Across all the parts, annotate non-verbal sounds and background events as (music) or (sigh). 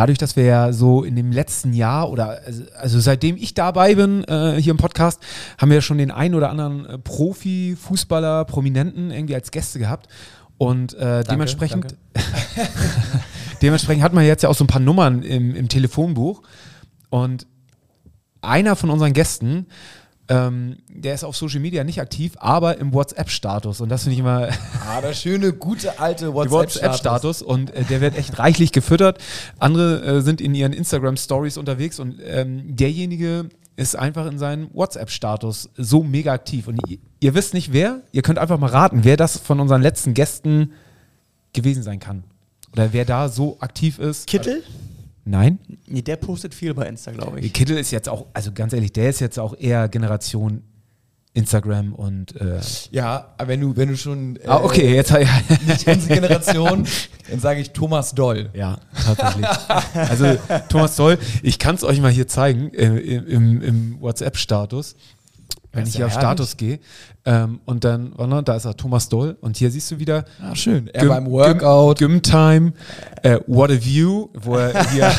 dadurch, dass wir ja so in dem letzten Jahr oder also, also seitdem ich dabei bin äh, hier im Podcast, haben wir ja schon den einen oder anderen äh, Profi, Fußballer, Prominenten irgendwie als Gäste gehabt. Und äh, dementsprechend, (laughs) dementsprechend hat man jetzt ja auch so ein paar Nummern im, im Telefonbuch. Und einer von unseren Gästen, ähm, der ist auf Social Media nicht aktiv, aber im WhatsApp-Status. Und das finde ich immer. Ah, der schöne, gute alte (laughs) WhatsApp-Status. WhatsApp und äh, der wird echt reichlich gefüttert. Andere äh, sind in ihren Instagram-Stories unterwegs und ähm, derjenige ist einfach in seinem WhatsApp-Status so mega aktiv. Und ihr, ihr wisst nicht wer, ihr könnt einfach mal raten, wer das von unseren letzten Gästen gewesen sein kann. Oder wer da so aktiv ist. Kittel? Nein? Nee, der postet viel bei Insta, glaube ich. Kittel ist jetzt auch, also ganz ehrlich, der ist jetzt auch eher Generation Instagram und äh ja, aber wenn du wenn du schon äh, ah, okay jetzt ja. nicht unsere Generation, dann sage ich Thomas Doll. Ja, tatsächlich. also Thomas Doll, ich kann es euch mal hier zeigen äh, im, im WhatsApp-Status, wenn ich hier auf Status gehe. Ähm, und dann, oh, da ist er, Thomas Doll. Und hier siehst du wieder. Ah, schön. Er Gym, beim Workout. Gym, Time, äh, What a View, wo er hier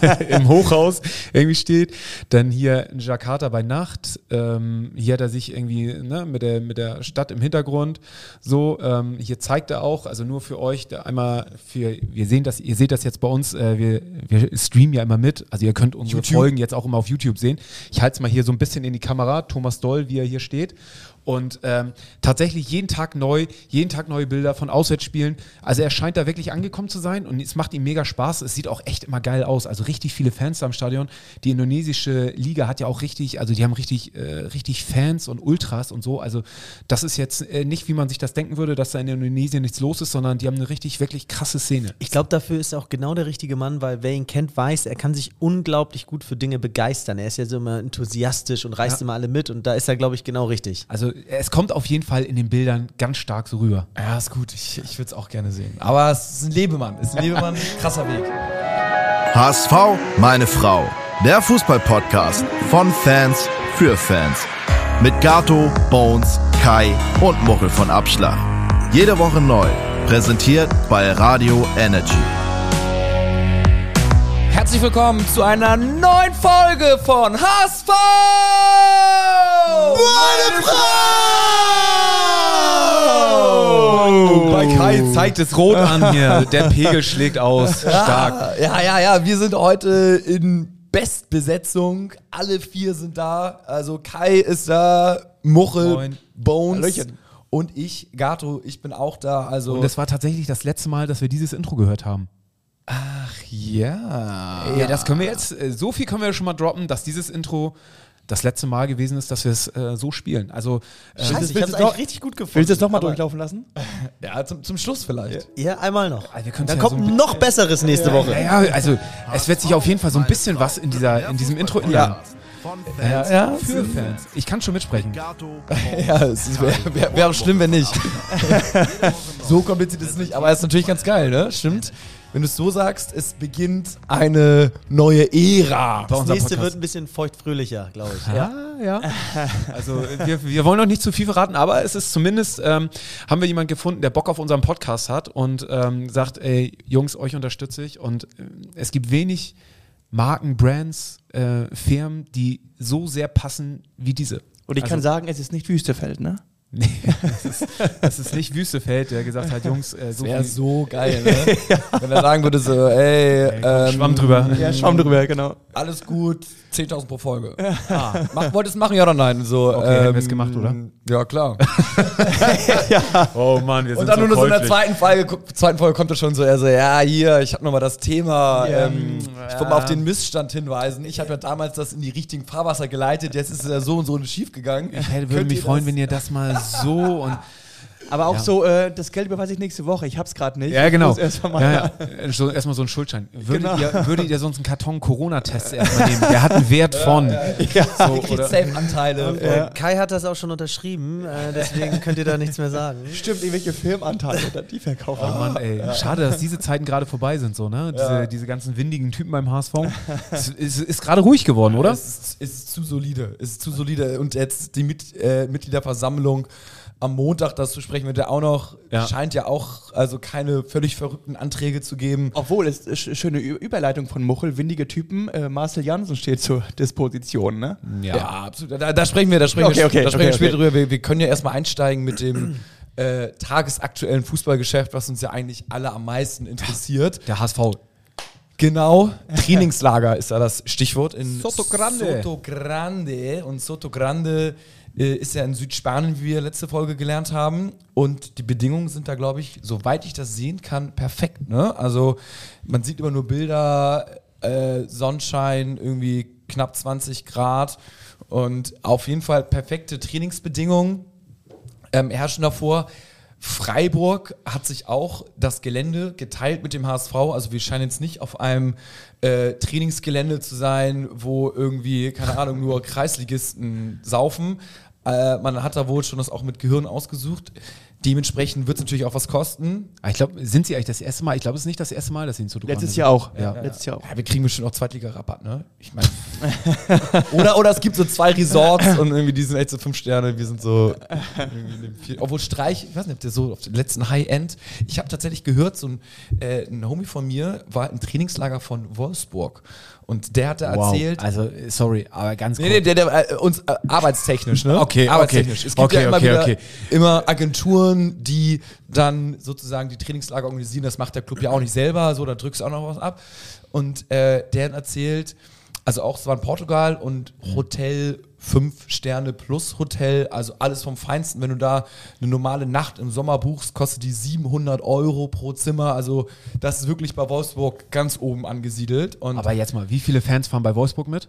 (laughs) (laughs) im Hochhaus irgendwie steht. Dann hier in Jakarta bei Nacht. Ähm, hier hat er sich irgendwie ne, mit, der, mit der Stadt im Hintergrund. So, ähm, hier zeigt er auch, also nur für euch, einmal für, wir sehen das, ihr seht das jetzt bei uns, äh, wir, wir streamen ja immer mit. Also ihr könnt unsere YouTube. Folgen jetzt auch immer auf YouTube sehen. Ich halte es mal hier so ein bisschen in die Kamera. Thomas Doll, wie er hier steht. Und ähm, tatsächlich jeden Tag neu, jeden Tag neue Bilder von Auswärtsspielen. Also er scheint da wirklich angekommen zu sein und es macht ihm mega Spaß. Es sieht auch echt immer geil aus. Also richtig viele Fans da im Stadion. Die indonesische Liga hat ja auch richtig, also die haben richtig, äh, richtig Fans und Ultras und so. Also das ist jetzt äh, nicht, wie man sich das denken würde, dass da in Indonesien nichts los ist, sondern die haben eine richtig, wirklich krasse Szene. Ich glaube, dafür ist er auch genau der richtige Mann, weil wer ihn kennt, weiß, er kann sich unglaublich gut für Dinge begeistern. Er ist ja so immer enthusiastisch und reißt ja. immer alle mit und da ist er, glaube ich, genau richtig. Also es kommt auf jeden Fall in den Bildern ganz stark so rüber. Ja, ist gut. Ich, ich würde es auch gerne sehen. Aber es ist ein Lebemann. Es ist ein Lebemann. (laughs) Krasser Weg. HSV, meine Frau. Der Fußball-Podcast von Fans für Fans. Mit Gato, Bones, Kai und Muchel von Abschlag. Jede Woche neu. Präsentiert bei Radio Energy. Herzlich willkommen zu einer neuen Folge von HSV! Meine Frau! Bei Kai zeigt es rot an hier. Der Pegel schlägt aus. (laughs) Stark. Ja, ja, ja. Wir sind heute in Bestbesetzung. Alle vier sind da. Also Kai ist da, Muchel, Moin. Bones. Hallöchen. Und ich, Gato, ich bin auch da. Also Und es war tatsächlich das letzte Mal, dass wir dieses Intro gehört haben. Ach ja. Ja, das können wir jetzt, äh, so viel können wir schon mal droppen, dass dieses Intro das letzte Mal gewesen ist, dass wir es äh, so spielen. Also, äh, Scheiße, ich hab's eigentlich richtig gut gefunden. Willst du es nochmal durchlaufen lassen? (laughs) ja, zum, zum Schluss vielleicht. Ja, einmal noch. Also Dann ja kommt so noch Besseres nächste Woche. Ja, ja, also es wird sich auf jeden Fall so ein bisschen was in, dieser, in diesem Intro ändern. Ja. Ja, ja, für Fans. Ich kann schon mitsprechen. (laughs) ja, es wäre wär, wär auch schlimm, wenn nicht. (laughs) so kompliziert ist es nicht, aber es ist natürlich ganz geil, ne? Stimmt wenn du es so sagst, es beginnt eine neue Ära. Das nächste Podcast. wird ein bisschen feuchtfröhlicher, glaube ich. Ja, ja. (laughs) Also wir, wir wollen noch nicht zu viel verraten, aber es ist zumindest, ähm, haben wir jemanden gefunden, der Bock auf unseren Podcast hat und ähm, sagt, ey, Jungs, euch unterstütze ich. Und äh, es gibt wenig Marken, Brands, äh, Firmen, die so sehr passen wie diese. Und ich also, kann sagen, es ist nicht Wüstefeld, ne? Nee, (laughs) das ist, das ist nicht Wüstefeld, der gesagt hat, Jungs, äh, so wäre so geil, (laughs) ne? ja. Wenn er sagen würde so, ey, ey ähm, Schwamm drüber. Ja, Schwamm drüber, genau. Alles gut, 10.000 pro Folge. Ah, mach, wollt es machen, ja oder nein? So, okay, ähm, haben wir es gemacht, oder? Ja, klar. (laughs) ja. Oh Mann, wir sind Und dann so nur so in der zweiten Folge, zweiten Folge kommt er schon so, er so, ja, hier, ich habe nochmal das Thema, yeah. ähm, ich wollte mal auf den Missstand hinweisen. Ich habe ja damals das in die richtigen Fahrwasser geleitet, jetzt ist es ja so und so schief gegangen. Ich hätte, würde mich freuen, wenn ihr das mal so und aber auch ja. so, äh, das Geld überweise ich nächste Woche, ich hab's gerade nicht. Ja, genau. Erstmal ja, ja. So, erstmal so ein Schuldschein. Würdet, genau. ihr, würdet ihr sonst einen Karton Corona-Tests erstmal nehmen? Der hat einen Wert von. Ja, so, Safe-Anteile. Ja. Kai hat das auch schon unterschrieben, äh, deswegen könnt ihr da nichts mehr sagen. Stimmt, irgendwelche Firmenanteile, die verkaufen. Oh Mann, ey. Schade, dass diese Zeiten gerade vorbei sind, so, ne? Diese, diese ganzen windigen Typen beim HSV. es ist, ist gerade ruhig geworden, oder? Es ist, ist, zu solide. Es ist zu solide. Und jetzt die Mit, äh, Mitgliederversammlung am Montag das zu sprechen, wird er auch noch, Ja. scheint ja auch also keine völlig verrückten Anträge zu geben. Obwohl, es ist eine schöne Überleitung von Muchel, windige Typen. Äh, Marcel Janssen steht zur Disposition, ne? Ja, absolut. Da, da sprechen wir, da sprechen Okay, wir, okay, da sprechen wir okay, später okay. drüber. Wir, wir können ja erstmal einsteigen mit dem äh, tagesaktuellen Fußballgeschäft, was uns ja eigentlich alle am meisten interessiert. Der HSV. Genau, Trainingslager ist da das Stichwort. In Soto Grande. Soto Grande. Und Soto Grande äh, ist ja in Südspanien, wie wir letzte Folge gelernt haben. Und die Bedingungen sind da, glaube ich, soweit ich das sehen kann, perfekt. Ne? Also man sieht immer nur Bilder, äh, Sonnenschein, irgendwie knapp 20 Grad. Und auf jeden Fall perfekte Trainingsbedingungen ähm, herrschen davor. Freiburg hat sich auch das Gelände geteilt mit dem HSV. Also wir scheinen jetzt nicht auf einem äh, Trainingsgelände zu sein, wo irgendwie, keine Ahnung, nur Kreisligisten saufen. Äh, man hat da wohl schon das auch mit Gehirn ausgesucht. Dementsprechend wird es natürlich auch was kosten. Ah, Ich glaube, sind sie eigentlich das erste Mal? Ich glaube, es ist nicht das erste Mal, dass sie in Soto Letztes. Jahr auch. Ja. Letztes Jahr auch. Ja, wir kriegen bestimmt auch Zweitliga-Rabatt, ne? Ich meine. (laughs) oder, oder es gibt so zwei Resorts und irgendwie die sind echt so fünf Sterne, wir sind so. Obwohl Streich, ich weiß nicht, ob der so auf den letzten High-End. Ich habe tatsächlich gehört, so ein, äh, ein Homie von mir war im Trainingslager von Wolfsburg und der hatte Wow. erzählt. Also, sorry, aber ganz Nee, kurz. nee, der, der äh, uns äh, arbeitstechnisch, ne? Okay, arbeitstechnisch. okay. Es gibt Okay, ja immer okay, wieder okay. immer Agenturen, die dann sozusagen die Trainingslager organisieren. Das macht der Club ja auch nicht selber, so da drückst du auch noch was ab. Und äh, der erzählt, also auch es war in Portugal und Hotel fünf Sterne plus Hotel, also alles vom Feinsten. Wenn du da eine normale Nacht im Sommer buchst, kostet die 700 Euro pro Zimmer. Also das ist wirklich bei Wolfsburg ganz oben angesiedelt. Und aber jetzt mal, wie viele Fans fahren bei Wolfsburg mit?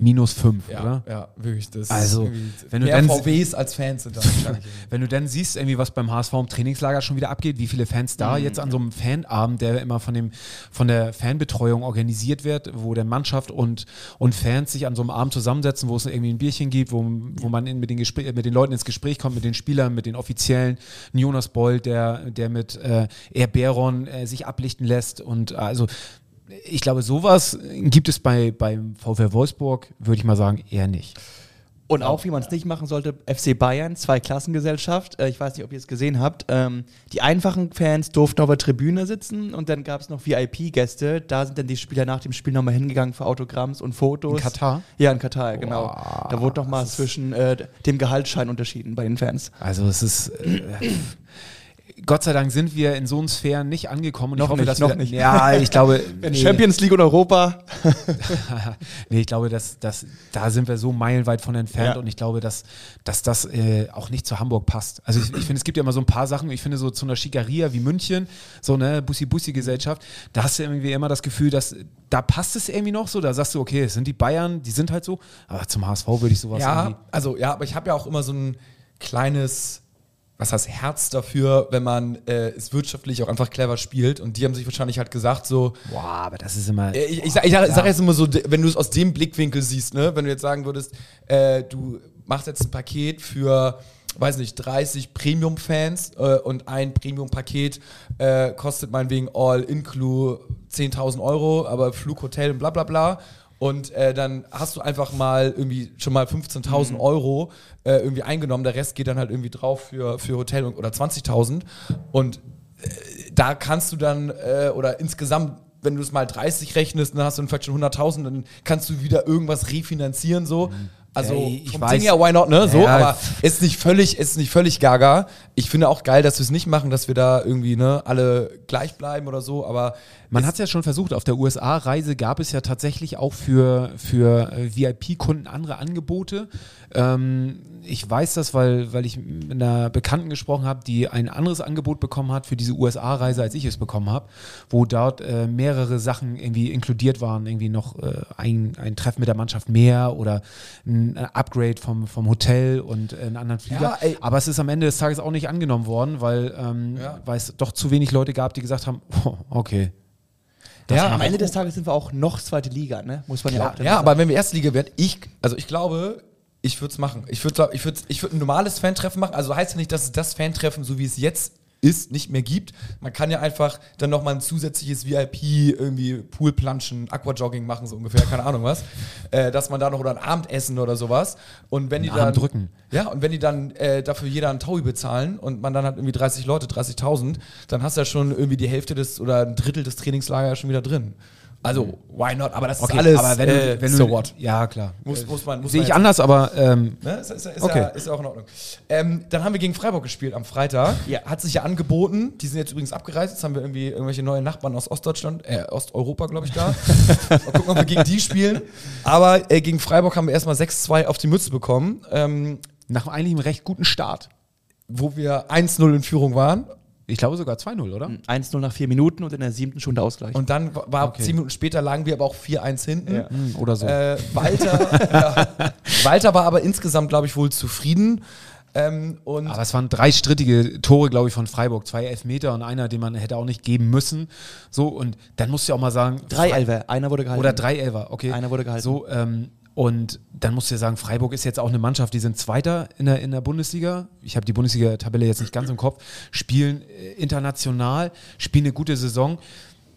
Minus fünf, ja, oder? ja, wirklich. Das Also, wenn du mehr dann- VWs als Fans sind. (laughs) Wenn du dann siehst, irgendwie, was beim HSV im Trainingslager schon wieder abgeht, wie viele Fans da Mhm. jetzt an so einem Fanabend, der immer von, dem, von der Fanbetreuung organisiert wird, wo dann Mannschaft und, und Fans sich an so einem Abend zusammensetzen, wo es irgendwie ein Bierchen gibt, wo, wo man in, mit, den Gespr- mit den Leuten ins Gespräch kommt, mit den Spielern, mit den Offiziellen. Ein Jonas Boll, der, der mit äh, Air Baron äh, sich ablichten lässt und also ich glaube, sowas gibt es bei, beim VfL Wolfsburg, würde ich mal sagen, eher nicht. Und auch, wie man es nicht machen sollte, FC Bayern, Zweiklassengesellschaft. Äh, ich weiß nicht, ob ihr es gesehen habt. Ähm, die einfachen Fans durften auf der Tribüne sitzen und dann gab es noch VIP-Gäste. Da sind dann die Spieler nach dem Spiel nochmal hingegangen für Autogramms und Fotos. In Katar? Ja, in Katar, genau. Da wurde nochmal zwischen äh, dem Gehaltsschein unterschieden bei den Fans. Also es ist äh, Gott sei Dank sind wir in so einen Sphären nicht angekommen. Und Noch ich hoffe, nicht, dass noch wir, nicht. Ja, ich glaube. (laughs) In Champions League und Europa. (laughs) nee, ich glaube, dass, dass da sind wir so meilenweit von entfernt Ja. und ich glaube, dass, dass das äh, auch nicht zu Hamburg passt. Also ich, ich finde, es gibt ja immer so ein paar Sachen, ich finde so zu einer Schikaria wie München, so eine Bussi-Bussi-Gesellschaft, da hast du irgendwie immer das Gefühl, dass da passt es irgendwie noch so, da sagst du, okay, es sind die Bayern, die sind halt so, aber zum HSV würde ich sowas Ja, irgendwie also ja, aber ich habe ja auch immer so ein kleines, was heißt Herz dafür, wenn man äh, es wirtschaftlich auch einfach clever spielt. Und die haben sich wahrscheinlich halt gesagt, so, Boah, aber das ist immer. Äh, Ich, ich, sag, ich sag, sag jetzt immer so, wenn du es aus dem Blickwinkel siehst, ne, wenn du jetzt sagen würdest, äh, du machst jetzt ein Paket für, weiß nicht, 30 Premium-Fans äh, und ein Premium-Paket äh, kostet meinetwegen All-Inclu 10.000 Euro, aber Flug, Hotel und bla bla bla. Und äh, dann hast du einfach mal irgendwie schon mal 15.000 Euro äh, irgendwie eingenommen. Der Rest geht dann halt irgendwie drauf für, für Hotel und, oder 20.000. Und da kannst du dann, äh, oder insgesamt, wenn du es mal 30 rechnest, dann hast du vielleicht schon 100.000, dann kannst du wieder irgendwas refinanzieren, so. Also, Ja, ich vom weiß. Ding her, why not, ne? So, Ja, aber es ist nicht völlig, ist nicht völlig gaga. Ich finde auch geil, dass wir es nicht machen, dass wir da irgendwie, ne, alle gleich bleiben oder so, aber Man hat es ja schon versucht. Auf der USA-Reise gab es ja tatsächlich auch für, für äh, VIP-Kunden andere Angebote. Ähm, ich weiß das, weil, weil ich mit einer Bekannten gesprochen habe, die ein anderes Angebot bekommen hat für diese USA-Reise, als ich es bekommen habe, wo dort äh, mehrere Sachen irgendwie inkludiert waren. Irgendwie noch äh, ein, ein Treffen mit der Mannschaft mehr oder ein äh, Upgrade vom, vom Hotel und äh, einen anderen Flieger. Ja. Aber es ist am Ende des Tages auch nicht angenommen worden, weil, ähm, Ja. weil es doch zu wenig Leute gab, die gesagt haben, oh, okay. ja, Am Ende des Tages sind wir auch noch zweite Liga, ne? Muss man ja, auch Ja, sagen. aber wenn wir erste Liga werden, ich, also ich glaube, ich würde es machen. Ich würde ich würd, ich würd ein normales Fantreffen machen. Also heißt ja nicht, dass es das Fantreffen, so wie es jetzt ist, nicht mehr gibt. Man kann ja einfach dann nochmal ein zusätzliches VIP, irgendwie Poolplanschen, Aquajogging machen, so ungefähr, keine Ahnung was. Äh, dass man da noch oder ein Abendessen oder sowas. Und wenn die dann. drücken. Ja, und wenn die dann äh, dafür jeder einen Taui bezahlen und man dann hat irgendwie 30 Leute, 30.000, dann hast du ja schon irgendwie die Hälfte des oder ein Drittel des Trainingslagers schon wieder drin. Also, why not? Aber das Okay, ist alles. aber wenn du, äh, wenn du, so what? Ja, klar. Muss, muss man, muss Sehe ich anders, aber ähm, Ne? Ist, ist, ist, Okay. ja, ist auch in Ordnung. Ähm, dann haben wir gegen Freiburg gespielt am Freitag. Ja. Hat sich ja angeboten. Die sind jetzt übrigens abgereist. Jetzt haben wir irgendwie irgendwelche neuen Nachbarn aus Ostdeutschland, äh, Osteuropa, glaube ich, da. (laughs) Mal gucken, ob wir gegen die spielen. Aber äh, gegen Freiburg haben wir erstmal 6-2 auf die Mütze bekommen, ähm, nach eigentlich einem recht guten Start. wo wir 1-0 in Führung waren. Ich glaube sogar 2-0, oder? 1-0 nach vier Minuten und in der siebten schon der Ausgleich. Und dann war- Okay. zehn Minuten später lagen wir aber auch 4-1 hinten. Ja. Hm, Oder so. Äh, Walter, (laughs) ja, Walter war aber insgesamt, glaube ich, wohl zufrieden. Ähm, und Aber es waren drei strittige Tore, glaube ich, von Freiburg. Zwei Elfmeter und einer, den man hätte auch nicht geben müssen. So, und dann musst du ja auch mal sagen. Drei Elfer, einer wurde gehalten. Oder drei Elfer, okay. Einer wurde gehalten. So, ähm, und dann musst du ja sagen, Freiburg ist jetzt auch eine Mannschaft, die sind Zweiter in der, in der Bundesliga. Ich habe die Bundesliga-Tabelle jetzt nicht ganz im Kopf. Spielen äh, international, spielen eine gute Saison,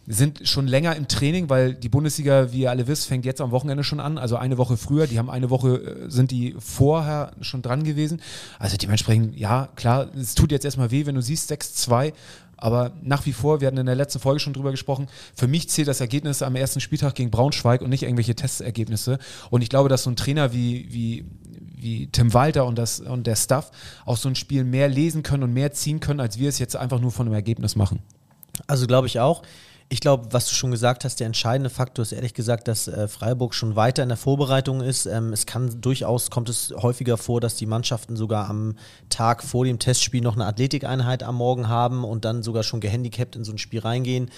sind schon länger im Training, weil die Bundesliga, wie ihr alle wisst, fängt jetzt am Wochenende schon an. Also eine Woche früher. Die haben eine Woche, äh, sind die vorher schon dran gewesen. Also dementsprechend, ja, klar, es tut jetzt erstmal weh, wenn du siehst 6-2. Aber nach wie vor, wir hatten in der letzten Folge schon drüber gesprochen, für mich zählt das Ergebnis am ersten Spieltag gegen Braunschweig und nicht irgendwelche Testergebnisse. Und ich glaube, dass so ein Trainer wie, wie, wie Tim Walter und, das, und der Staff aus so einem Spiel mehr lesen können und mehr ziehen können, als wir es jetzt einfach nur von einem Ergebnis machen. Also glaube ich auch. Ich glaube, was du schon gesagt hast, der entscheidende Faktor ist ehrlich gesagt, dass äh, Freiburg schon weiter in der Vorbereitung ist. Ähm, es kann durchaus, kommt es häufiger vor, dass die Mannschaften sogar am Tag vor dem Testspiel noch eine Athletikeinheit am Morgen haben und dann sogar schon gehandicapt in so ein Spiel reingehen.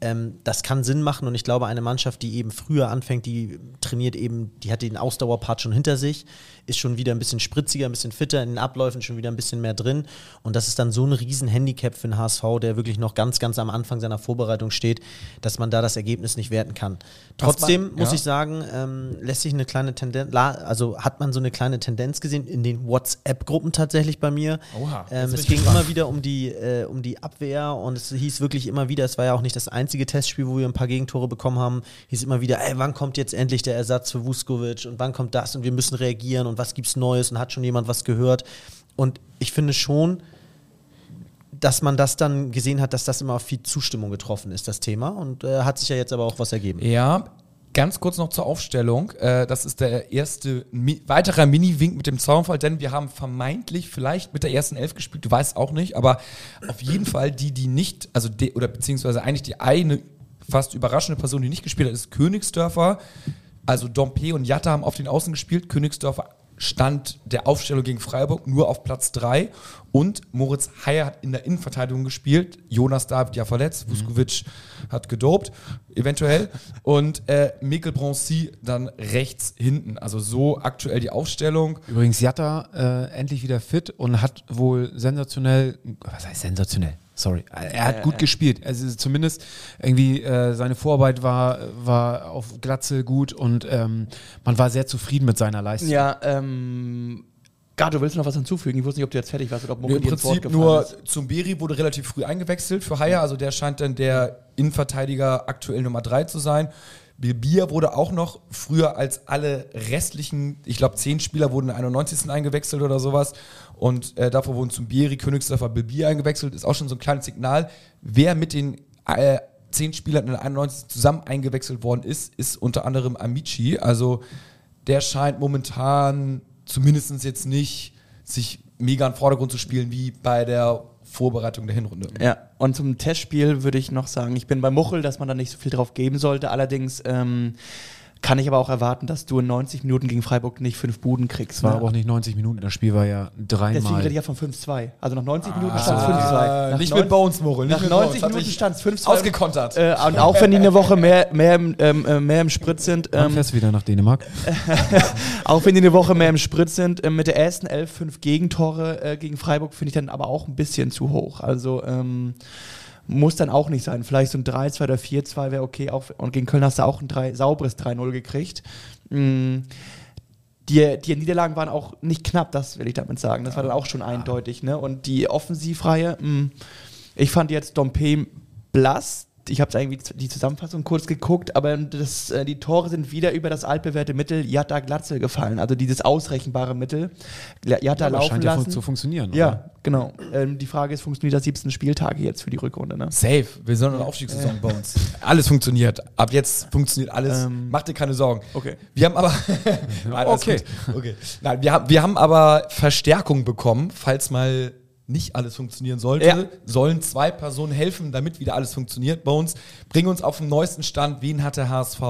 Ähm, das kann Sinn machen und ich glaube, eine Mannschaft, die eben früher anfängt, die trainiert eben, die hat den Ausdauerpart schon hinter sich, ist schon wieder ein bisschen spritziger, ein bisschen fitter, in den Abläufen schon wieder ein bisschen mehr drin. Und das ist dann so ein riesen Handicap für den HSV, der wirklich noch ganz, ganz am Anfang seiner Vorbereitung steht, dass man da das Ergebnis nicht werten kann. Trotzdem man- muss ja. ich sagen, ähm, lässt sich eine kleine Tendenz, also hat man so eine kleine Tendenz gesehen in den WhatsApp-Gruppen tatsächlich bei mir. Oha, ähm, es ging immer wieder um die, äh, um die Abwehr und es hieß wirklich immer wieder, es war ja auch nicht das einzige Testspiel, wo wir ein paar Gegentore bekommen haben, hieß immer wieder, ey, wann kommt jetzt endlich der Ersatz für Vuskovic und wann kommt das und wir müssen reagieren und was gibt's Neues und hat schon jemand was gehört. Und ich finde schon, dass man das dann gesehen hat, dass das immer auf viel Zustimmung getroffen ist, das Thema. Und äh, hat sich ja jetzt aber auch was ergeben. Ja, ganz kurz noch zur Aufstellung. Äh, das ist der erste weiterer Mini-Wink mit dem Zaunfall, denn wir haben vermeintlich vielleicht mit der ersten Elf gespielt, du weißt auch nicht, aber auf jeden Fall die, die nicht, also de, oder beziehungsweise eigentlich die eine fast überraschende Person, die nicht gespielt hat, ist Königsdörfer. Also Dompe und Jatta haben auf den Außen gespielt. Königsdörfer stand der Aufstellung gegen Freiburg nur auf Platz 3 und Moritz Heyer hat in der Innenverteidigung gespielt. Jonas David ja verletzt, Vuskovic hat gedopt, eventuell. Und äh, Mikkel Broncy dann rechts hinten. Also so aktuell die Aufstellung. Übrigens, Jatta äh, endlich wieder fit und hat wohl sensationell, was heißt sensationell? Sorry, er hat gut gespielt. Also zumindest irgendwie äh, seine Vorarbeit war, war auf Glatze gut und ähm, man war sehr zufrieden mit seiner Leistung. Ja, ähm. Gato, willst du noch was hinzufügen? Ich wusste nicht, ob du jetzt fertig warst oder ob Nee, Mucke Im Prinzip nur ist. Zumberi wurde relativ früh eingewechselt für Haier, also der scheint dann der Innenverteidiger aktuell Nummer 3 zu sein. Bilbia wurde auch noch früher als alle restlichen, ich glaube zehn Spieler wurden in der 91. eingewechselt oder sowas. Und äh, davor wurden Zumberi, Königsdörfer, Bilbia eingewechselt. Ist auch schon so ein kleines Signal. Wer mit den äh, zehn Spielern in der 91. zusammen eingewechselt worden ist, ist unter anderem Amici. Also der scheint momentan zumindest jetzt nicht sich mega in Vordergrund zu spielen wie bei der Vorbereitung der Hinrunde. Ja, und zum Testspiel würde ich noch sagen, ich bin bei Muchel, dass man da nicht so viel drauf geben sollte. Allerdings ähm, kann ich aber auch erwarten, dass du in 90 Minuten gegen Freiburg nicht fünf Buden kriegst. Es war ne? aber auch nicht 90 Minuten, das Spiel war ja Deswegen dreimal. rede ich ja von 5-2. Also nach 90 Minuten stand es Ah, 5-2. Nach nicht mit Bones, Morel. Nach mit 90 Bones. Minuten stand es 5-2. Ausgekontert. Äh, und auch wenn die eine Woche mehr, mehr, im, ähm, äh, mehr im Sprit sind, ähm, fährst du wieder nach Dänemark? (laughs) auch wenn die eine Woche mehr im Sprit sind, äh, mit der ersten 11 fünf Gegentore äh, gegen Freiburg finde ich dann aber auch ein bisschen zu hoch. Also ähm, muss dann auch nicht sein. Vielleicht so ein 3-2 oder 4-2 wäre okay. Auch, und gegen Köln hast du auch ein 3, sauberes 3-0 gekriegt. Mm, die, die Niederlagen waren auch nicht knapp, das will ich damit sagen. Das war dann auch schon eindeutig. Ne? Und die Offensivreihe, mh, Ich fand jetzt Dompe blass, ich habe irgendwie die Zusammenfassung kurz geguckt, aber das, äh, die Tore sind wieder über das altbewährte Mittel Jatta Glatzel gefallen. Also dieses ausrechenbare Mittel. Jatta ja, laufen scheint lassen. ja zu funktionieren. Ja, oder? genau. Ähm, die Frage ist, funktioniert das 17 Spieltage jetzt für die Rückrunde? Ne? Safe. Wir sind in der Aufstiegssaison bei uns. Alles funktioniert. Ab jetzt funktioniert alles. Ähm, Mach dir keine Sorgen. Okay. Wir haben aber. (laughs) Nein, okay. okay. Nein, wir, haben, wir haben aber Verstärkung bekommen, falls mal nicht alles funktionieren sollte, ja. sollen zwei Personen helfen, damit wieder alles funktioniert bei uns. Bring uns auf den neuesten Stand. Wen hat der HSV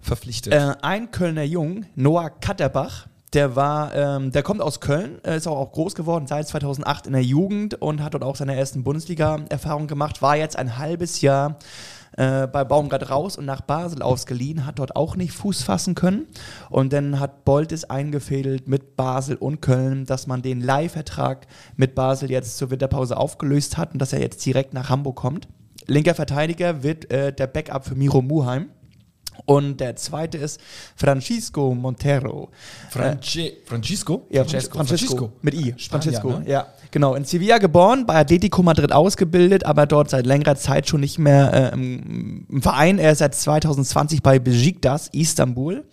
verpflichtet? Äh, ein Kölner Jung, Noah Katterbach. Der war, ähm, der kommt aus Köln, ist auch, auch groß geworden seit 2008 in der Jugend und hat dort auch seine ersten Bundesliga-Erfahrungen gemacht. War jetzt ein halbes Jahr äh, bei Baumgart raus und nach Basel ausgeliehen, hat dort auch nicht Fuß fassen können. Und dann hat Bolt es eingefädelt mit Basel und Köln, dass man den Leihvertrag mit Basel jetzt zur Winterpause aufgelöst hat und dass er jetzt direkt nach Hamburg kommt. Linker Verteidiger wird äh, der Backup für Miro Muheim. Und der zweite ist Francisco Montero. Franci äh, Francisco? Ja, Francesco. Francisco. Francisco. Mit I. Spanier, Francisco, ne? ja. Genau, in Sevilla geboren, bei Atletico Madrid ausgebildet, aber dort seit längerer Zeit schon nicht mehr äh, im, im, Verein. Er ist seit 2020 bei Besiktas, Istanbul.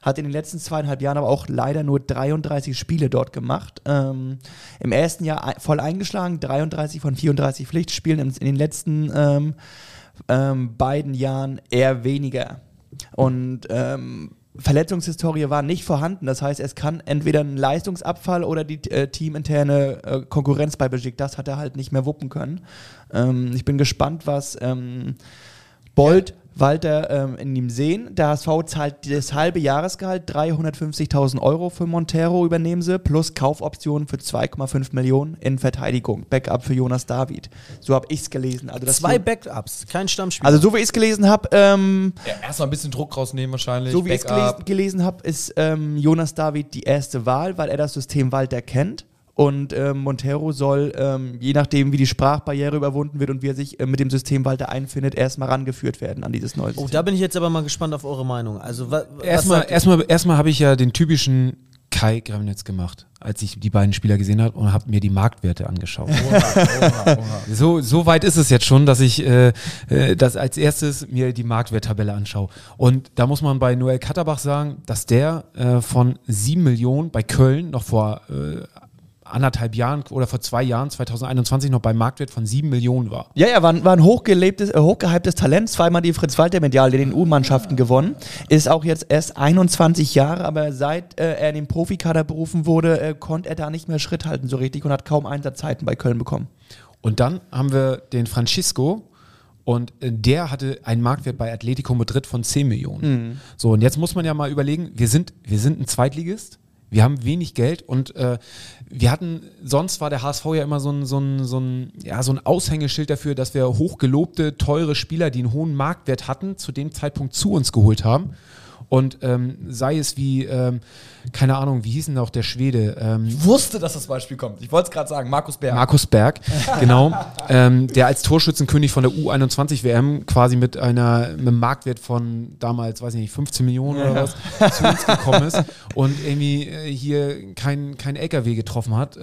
Hat in den letzten zweieinhalb Jahren aber auch leider nur 33 Spiele dort gemacht. Ähm, Im ersten Jahr voll eingeschlagen, 33 von 34 Pflichtspielen, in, in den letzten ähm, ähm, beiden Jahren eher weniger. Und ähm, Verletzungshistorie war nicht vorhanden. Das heißt, es kann entweder ein Leistungsabfall oder die äh, teaminterne äh, Konkurrenz bei Besiktas, das hat er halt nicht mehr wuppen können. Ähm, ich bin gespannt, was ähm, Bolt Walter ähm, in ihm sehen. Der HSV zahlt das halbe Jahresgehalt, 350.000 Euro für Montero übernehmen sie, plus Kaufoptionen für 2,5 Millionen in Verteidigung. Backup für Jonas David. So habe ich es gelesen. Also Zwei Backups, kein Stammspieler. Also so wie ich es gelesen habe. Ähm, ja, erstmal ein bisschen Druck rausnehmen wahrscheinlich. So wie ich es gelesen, gelesen habe, ist ähm, Jonas David die erste Wahl, weil er das System Walter kennt. Und ähm, Montero soll, ähm, je nachdem, wie die Sprachbarriere überwunden wird und wie er sich äh, mit dem System weiter einfindet, erstmal rangeführt werden an dieses neue System. Oh, da bin ich jetzt aber mal gespannt auf eure Meinung. Also, erstmal, erstmal, erstmal habe ich ja den typischen Kai Gremnitz gemacht, als ich die beiden Spieler gesehen habe und habe mir die Marktwerte angeschaut. Oha, oha, oha. (laughs) So, so weit ist es jetzt schon, dass ich äh, äh, das als erstes mir die Marktwerttabelle anschaue. Und da muss man bei Noel Katterbach sagen, dass der äh, von 7 Millionen bei Köln noch vor äh, anderthalb Jahren oder vor zwei Jahren, 2021, noch beim Marktwert von sieben Millionen war. Ja, ja, war, ein, war ein hochgelebtes, äh, hochgehyptes Talent, zweimal die Fritz-Walter-Medaille in den U-Mannschaften gewonnen, ist auch jetzt erst 21 Jahre, aber seit äh, er in den Profikader berufen wurde, äh, konnte er da nicht mehr Schritt halten so richtig und hat kaum Einsatzzeiten bei Köln bekommen. Und dann haben wir den Francisco, und äh, der hatte einen Marktwert bei Atletico Madrid von 10 Millionen. Mhm. So, und jetzt muss man ja mal überlegen, wir sind, wir sind ein Zweitligist, wir haben wenig Geld und äh, wir hatten, sonst war der HSV ja immer so ein, so, ein, so, ein, ja, so ein Aushängeschild dafür, dass wir hochgelobte, teure Spieler, die einen hohen Marktwert hatten, zu dem Zeitpunkt zu uns geholt haben. Und ähm, sei es wie, ähm, keine Ahnung, wie hieß denn auch der Schwede? Ähm, ich wusste, dass das Beispiel kommt. Ich wollte es gerade sagen, Markus Berg. Markus Berg, (laughs) genau. ähm, der als Torschützenkönig von der U21 WM quasi mit, einer, mit einem Marktwert von damals, weiß ich nicht, 15 Millionen ja. oder was zu uns gekommen ist und irgendwie äh, hier kein, kein LKW getroffen hat.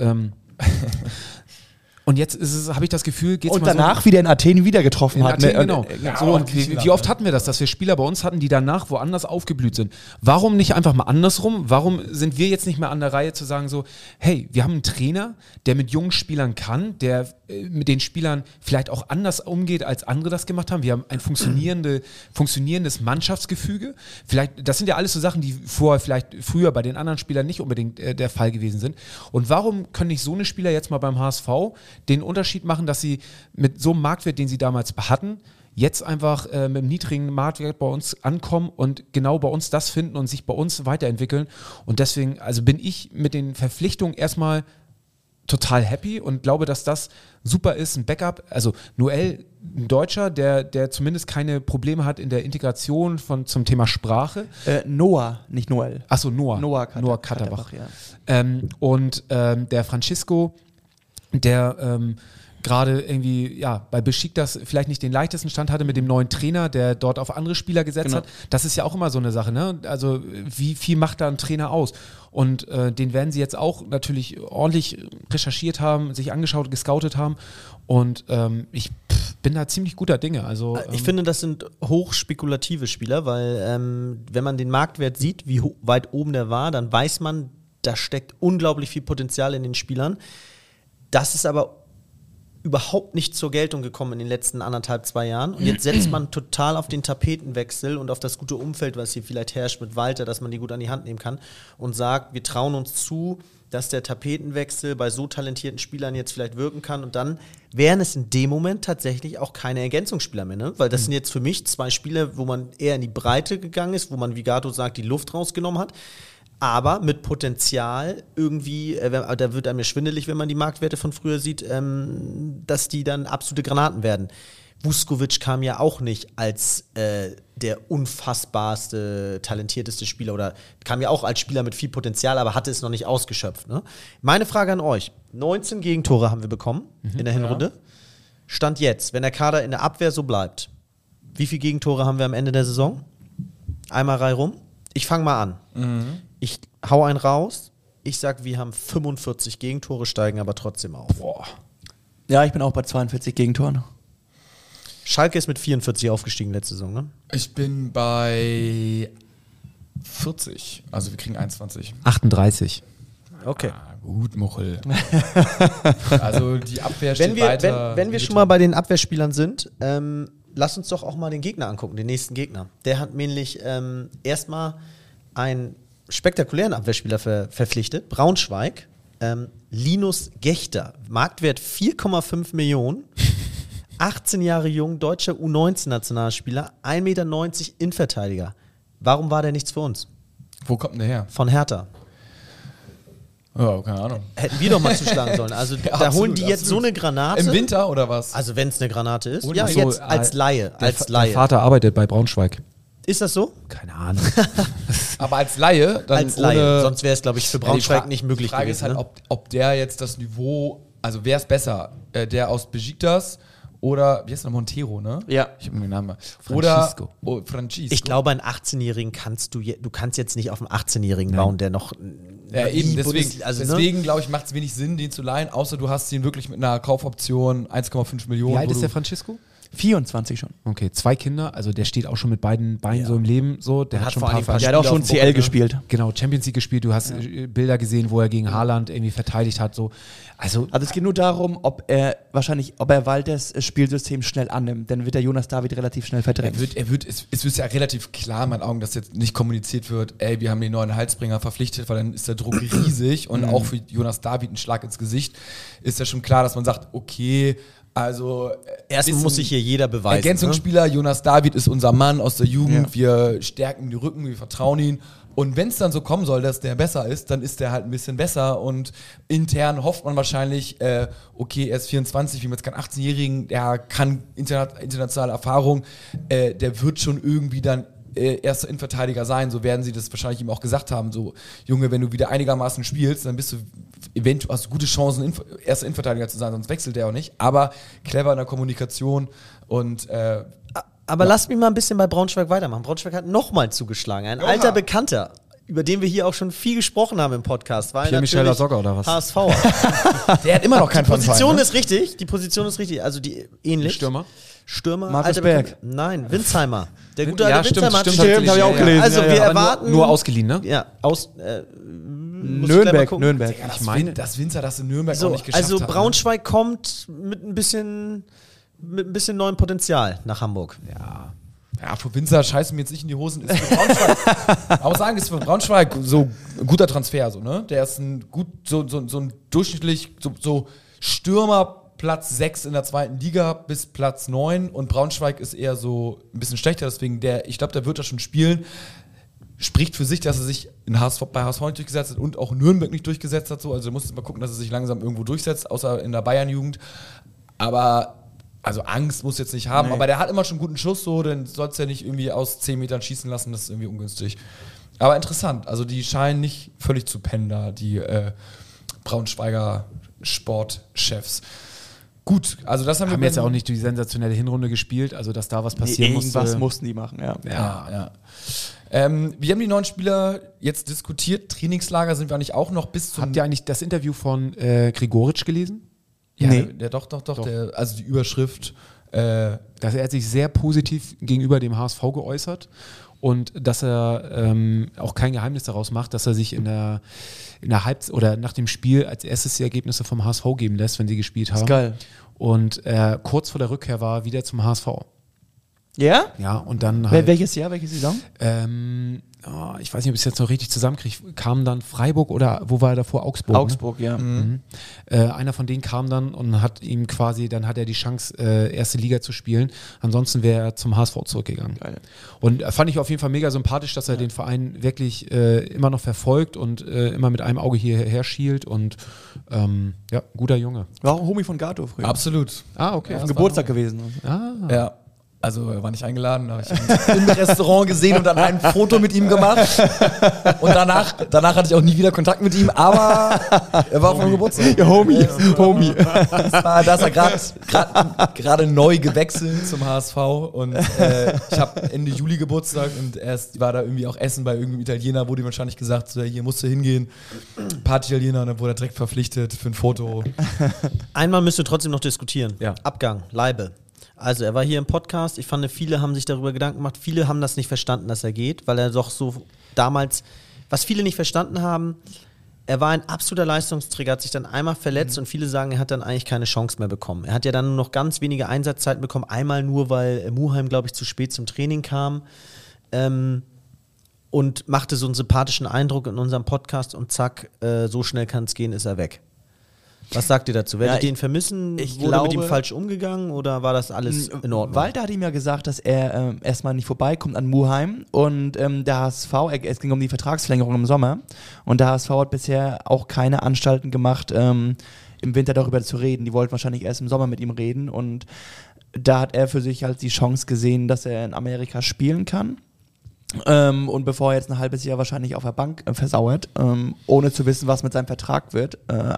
Und jetzt habe ich das Gefühl, geht's Und danach so, wieder in Athen wieder getroffen in hat. Athen, ne? genau. Ja, so, und wie, wie, oft hatten wir das, dass wir Spieler bei uns hatten, die danach woanders aufgeblüht sind? Warum nicht einfach mal andersrum? Warum sind wir jetzt nicht mehr an der Reihe zu sagen so, hey, wir haben einen Trainer, der mit jungen Spielern kann, der äh, mit den Spielern vielleicht auch anders umgeht, als andere das gemacht haben. Wir haben ein funktionierende, funktionierendes Mannschaftsgefüge. Vielleicht, das sind ja alles so Sachen, die vorher vielleicht früher bei den anderen Spielern nicht unbedingt äh, der Fall gewesen sind. Und warum können nicht so eine Spieler jetzt mal beim HSV den Unterschied machen, dass sie mit so einem Marktwert, den sie damals hatten, jetzt einfach äh, mit einem niedrigen Marktwert bei uns ankommen und genau bei uns das finden und sich bei uns weiterentwickeln. Und deswegen, also bin ich mit den Verpflichtungen erstmal total happy und glaube, dass das super ist, ein Backup. Also Noel, ein Deutscher, der, der zumindest keine Probleme hat in der Integration von, zum Thema Sprache. Äh, Noah, nicht Noel. Achso, Noah. Noah, Kater, Noah Katterbach. Katterbach ja. ähm, und ähm, der Francisco, der ähm, gerade irgendwie, ja, bei Besiktas vielleicht nicht den leichtesten Stand hatte mit dem neuen Trainer, der dort auf andere Spieler gesetzt Genau. hat. Das ist ja auch immer so eine Sache, ne? Also wie viel macht da ein Trainer aus? Und äh, den werden sie jetzt auch natürlich ordentlich recherchiert haben, sich angeschaut, gescoutet haben. Und ähm, ich pff, bin da ziemlich guter Dinge. Also Ich ähm, finde, das sind hochspekulative Spieler, weil ähm, wenn man den Marktwert sieht, wie weit oben der war, dann weiß man, da steckt unglaublich viel Potenzial in den Spielern. Das ist aber überhaupt nicht zur Geltung gekommen in den letzten anderthalb, zwei Jahren. Und jetzt setzt man total auf den Tapetenwechsel und auf das gute Umfeld, was hier vielleicht herrscht mit Walter, dass man die gut an die Hand nehmen kann und sagt, wir trauen uns zu, dass der Tapetenwechsel bei so talentierten Spielern jetzt vielleicht wirken kann. Und dann wären es in dem Moment tatsächlich auch keine Ergänzungsspieler mehr, ne? Weil das sind jetzt für mich zwei Spieler, wo man eher in die Breite gegangen ist, wo man, wie Gato sagt, die Luft rausgenommen hat aber mit Potenzial irgendwie, äh, da wird einem ja schwindelig, wenn man die Marktwerte von früher sieht, ähm, dass die dann absolute Granaten werden. Vuskovic kam ja auch nicht als äh, der unfassbarste, talentierteste Spieler oder kam ja auch als Spieler mit viel Potenzial, aber hatte es noch nicht ausgeschöpft. Ne? Meine Frage an euch: 19 Gegentore haben wir bekommen in der Hinrunde. Stand jetzt, wenn der Kader in der Abwehr so bleibt, wie viele Gegentore haben wir am Ende der Saison? Einmal Reihe rum. Ich fange mal an. Ich hau einen raus. Ich sag, wir haben 45 Gegentore, steigen aber trotzdem auf. Ja, ich bin auch bei 42 Gegentoren. Schalke ist mit 44 aufgestiegen letzte Saison, ne? Ich bin bei 40. Also wir kriegen 21. 38. Okay. Ah, gut, Muchel. (laughs) also die Abwehr Wenn steht wir, weiter. wenn, wenn wir schon mal bei den Abwehrspielern sind, ähm, lass uns doch auch mal den Gegner angucken, den nächsten Gegner. Der hat nämlich ähm, erstmal einen spektakulären Abwehrspieler ver verpflichtet, Braunschweig. Ähm, Linus Gechter, Marktwert 4,5 Millionen, (laughs) 18 Jahre jung, deutscher U19-Nationalspieler, 1,90 Meter Innenverteidiger. Warum war der nichts für uns? Wo kommt denn der her? Von Hertha. Ja, keine Ahnung. Hätten wir doch mal zuschlagen (laughs) sollen. Also da absolut, holen die jetzt absolut. so eine Granate. Im Winter oder was? Also wenn es eine Granate ist. Und ja, so, jetzt als äh, Laie. Als Laie. Vater arbeitet bei Braunschweig. Ist das so? Keine Ahnung. (laughs) Aber als Laie, dann als Laie. Sonst wäre es, glaube ich, für Ja, Braunschweig nicht möglich Die Frage gewesen. ist halt, ne? ob, ob der jetzt das Niveau, also wer ist besser? Äh, der aus Besiktas oder, wie heißt der, Montero, ne? Ja. Ich habe den Namen mal. Francisco. Oder, oh, Francisco. ich glaube, einen 18-Jährigen kannst du, je, du kannst jetzt nicht auf einen 18-Jährigen bauen, der noch. Ja, eben, deswegen, also, ne? deswegen glaube ich, macht es wenig Sinn, den zu leihen, außer du hast ihn wirklich mit einer Kaufoption 1,5 Millionen. Wie alt ist der Francisco? 24 schon. Okay, zwei Kinder, also der steht auch schon mit beiden Beinen so im Leben. So, der Und hat, hat schon vor ein paar Der hat auch schon CL ne? gespielt. Genau, Champions League gespielt. Du hast äh, Bilder gesehen, wo er gegen Haaland irgendwie verteidigt hat. So. Also, Also es geht nur darum, ob er wahrscheinlich, ob er Walders Spielsystem schnell annimmt. Dann wird der Jonas David relativ schnell verdrängt. Er wird, er wird, es, es ist ja relativ klar in meinen Augen, dass jetzt nicht kommuniziert wird, ey, wir haben den neuen Halsbringer verpflichtet, weil dann ist der Druck riesig und auch für Jonas David ein Schlag ins Gesicht. Ist ja schon klar, dass man sagt, okay, also äh, Erstmal muss sich hier jeder beweisen. Ne? Ergänzungsspieler, Jonas David ist unser Mann aus der Jugend, wir stärken die Rücken, wir vertrauen ihn. Und wenn es dann so kommen soll, dass der besser ist, dann ist der halt ein bisschen besser und intern hofft man wahrscheinlich, äh, okay, er ist 24, wie man jetzt keinen 18-Jährigen, der kann interna internationale Erfahrung, äh, der wird schon irgendwie dann äh, erster Innenverteidiger sein, so werden sie das wahrscheinlich ihm auch gesagt haben, so Junge, wenn du wieder einigermaßen spielst, dann bist du eventuell hast du gute Chancen, Inf erster Innenverteidiger zu sein, sonst wechselt der auch nicht, aber clever in der Kommunikation und äh, Aber lass mich mal ein bisschen bei Braunschweig weitermachen. Braunschweig hat nochmal zugeschlagen. Ein Oha. alter Bekannter, über den wir hier auch schon viel gesprochen haben im Podcast. War Pierre-Michel natürlich Lasogga oder was? HSV. (laughs) der hat immer noch keinen Die Position Verein, ne? ist richtig. Die Position ist richtig. Also die ähnlich. Stürmer? Stürmer. Markus Berg. Nein, Winsheimer. Der gute Ja, alte stimmt, Winsheimer hat stimmt, stimmt, hab ich auch gelesen, Also ja, wir. Aber erwarten. nur, nur ausgeliehen, ne? Ja, aus. Äh, Nürnberg. Nürnberg. Ja, das Ich meine- dass Winzer das in Nürnberg auch So, nicht geschafft also hat. ne? Braunschweig kommt mit ein bisschen mit ein bisschen neuem Potenzial nach Hamburg. Ja. Ja, für Winzer scheißen mir jetzt nicht in die Hosen. Ist für Braunschweig, (laughs) man muss sagen, ist für Braunschweig so ein guter Transfer, so, ne? Der ist ein gut, so, so, so ein durchschnittlich, so, so Stürmer Platz 6 in der zweiten Liga bis Platz 9 und Braunschweig ist eher so ein bisschen schlechter, deswegen der, ich glaube, der wird da schon spielen. Spricht für sich, dass er sich in HSV, bei HSV nicht durchgesetzt hat und auch Nürnberg nicht durchgesetzt hat. So. Also du musst mal gucken, dass er sich langsam irgendwo durchsetzt, außer in der Bayern-Jugend. Aber also Angst muss jetzt nicht haben, aber der hat immer schon guten Schuss, so, dann sollst du ja nicht irgendwie aus 10 Metern schießen lassen, das ist irgendwie ungünstig. Aber interessant, also die scheinen nicht völlig zu pennen da, die äh, Braunschweiger Sportchefs. Gut, also das haben, wir jetzt ja auch nicht die sensationelle Hinrunde gespielt, also dass da was passieren Nee, irgendwas musste. mussten die machen, ja. Ja, ja. Ähm, wir haben die neuen Spieler jetzt diskutiert. Trainingslager sind wir eigentlich auch noch bis zum. Habt ihr eigentlich das Interview von äh, Gregoritsch gelesen? ja, Nee. der, der, doch, doch, doch, Der, also die Überschrift. Äh, dass er sich sehr positiv gegenüber dem HSV geäußert und dass er ähm, auch kein Geheimnis daraus macht, dass er sich in der, in der Halbz- oder nach dem Spiel als erstes die Ergebnisse vom HSV geben lässt, wenn sie gespielt haben. Ist geil. Und er kurz vor der Rückkehr war wieder zum HSV. Ja? Ja, und dann halt, Welches Jahr, welche Saison? ähm, oh, ich weiß nicht, ob ich es jetzt noch richtig zusammenkriege, kam dann Freiburg oder wo war er davor? Augsburg. Augsburg, ja. Ne? Äh, einer von denen kam dann und hat ihm quasi, dann hat er die Chance, äh, erste Liga zu spielen. Ansonsten wäre er zum HSV zurückgegangen. Geil. Und äh, fand ich auf jeden Fall mega sympathisch, dass er den Verein wirklich äh, immer noch verfolgt und äh, immer mit einem Auge hierher schielt und ähm, ja, guter Junge. War auch Homie von Gato früher. absolut. Ah, okay. Auf dem Geburtstag gewesen. Ah. Ja. Also er war nicht eingeladen, habe ich ihn (laughs) im Restaurant gesehen und dann ein Foto mit ihm gemacht. Und danach, danach hatte ich auch nie wieder Kontakt mit ihm, aber er war auf meinem Geburtstag. Ja, Homie. Homie. Das war, da ist er gerade gerade neu gewechselt zum HSV und äh, ich habe Ende Juli Geburtstag und er ist, war da irgendwie auch essen bei irgendeinem Italiener, wurde ihm wahrscheinlich gesagt, so, hier musst du hingehen. Party-Italiener und dann wurde er direkt verpflichtet für ein Foto. Einmal müsst ihr trotzdem noch diskutieren. Ja. Abgang, Leibe. Also er war hier im Podcast. Ich fand, viele haben sich darüber Gedanken gemacht. Viele haben das nicht verstanden, dass er geht, weil er doch so damals, was viele nicht verstanden haben, er war ein absoluter Leistungsträger, hat sich dann einmal verletzt und viele sagen, er hat dann eigentlich keine Chance mehr bekommen. Er hat ja dann nur noch ganz wenige Einsatzzeiten bekommen. Einmal nur, weil Muheim, glaube ich, zu spät zum Training kam. Ähm, und machte so einen sympathischen Eindruck in unserem Podcast und zack, äh, so schnell kann es gehen, ist er weg. Was sagt ihr dazu? Werdet Ja, ihr ihn vermissen? ich Wurde mit ihm glaube- falsch umgegangen oder war das alles in Ordnung? Walter hat ihm ja gesagt, dass er ähm, erstmal nicht vorbeikommt an Muheim und ähm, der HSV, es ging um die Vertragsverlängerung im Sommer und der HSV hat bisher auch keine Anstalten gemacht, ähm, im Winter darüber zu reden. Die wollten wahrscheinlich erst im Sommer mit ihm reden und da hat er für sich halt die Chance gesehen, dass er in Amerika spielen kann. Ähm, und bevor er jetzt ein halbes Jahr wahrscheinlich auf der Bank äh, versauert, ähm, ohne zu wissen, was mit seinem Vertrag wird, äh,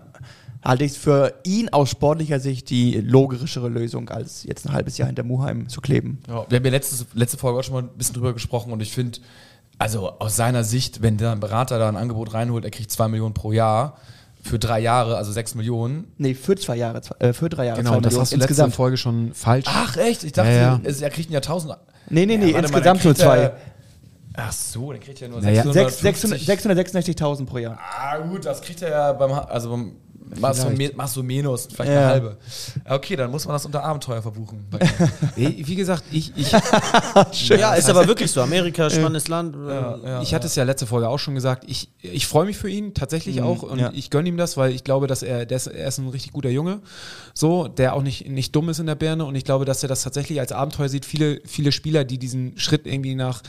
halte ich es für ihn aus sportlicher Sicht die logischere Lösung, als jetzt ein halbes Jahr hinter Muheim zu kleben. Ja, wir haben ja letzte, letzte Folge auch schon mal ein bisschen drüber gesprochen und ich finde, also aus seiner Sicht, wenn der ein Berater da ein Angebot reinholt, er kriegt zwei Millionen pro Jahr für drei Jahre, also sechs Millionen. Nee, für zwei Jahre, zwei- äh, für drei Jahre. Genau, zwei das Millionen hast du letzte insgesamt. Folge schon falsch. Ach echt? Ich dachte, Ja, ja. er kriegt ihn ja tausend. Nee, nee, nee, Ja, mal, insgesamt nur zwei. Ach so, dann kriegt er nur Naja, 650. 666.000 pro Jahr. Ah gut, das kriegt er ja beim, also beim machst du, machst du Minus, vielleicht Ja. eine halbe. Ja, Okay, dann muss man das unter Abenteuer verbuchen. (laughs) Wie gesagt, ich, ich, (laughs) ja, ist aber wirklich so. Amerika, spannendes Land. äh, ich hatte es ja letzte Folge auch schon gesagt, ich, ich freue mich für ihn tatsächlich auch und ja. ich gönne ihm das, weil ich glaube, dass er, der ist, er ist ein richtig guter Junge, so, der auch nicht, nicht dumm ist in der Birne und ich glaube, dass er das tatsächlich als Abenteuer sieht. Viele, viele Spieler, die diesen Schritt irgendwie nach,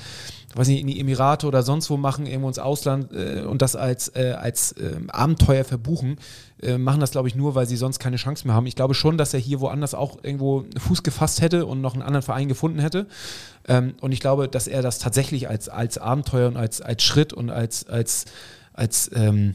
weiß nicht, in die Emirate oder sonst wo machen, irgendwo ins Ausland äh, und das als, äh, als ähm, Abenteuer verbuchen, äh, machen das, glaube ich, nur, weil sie sonst keine Chance mehr haben. Ich glaube schon, dass er hier woanders auch irgendwo Fuß gefasst hätte und noch einen anderen Verein gefunden hätte. Ähm, und ich glaube, dass er das tatsächlich als, als Abenteuer und als, als Schritt und als, als, als ähm,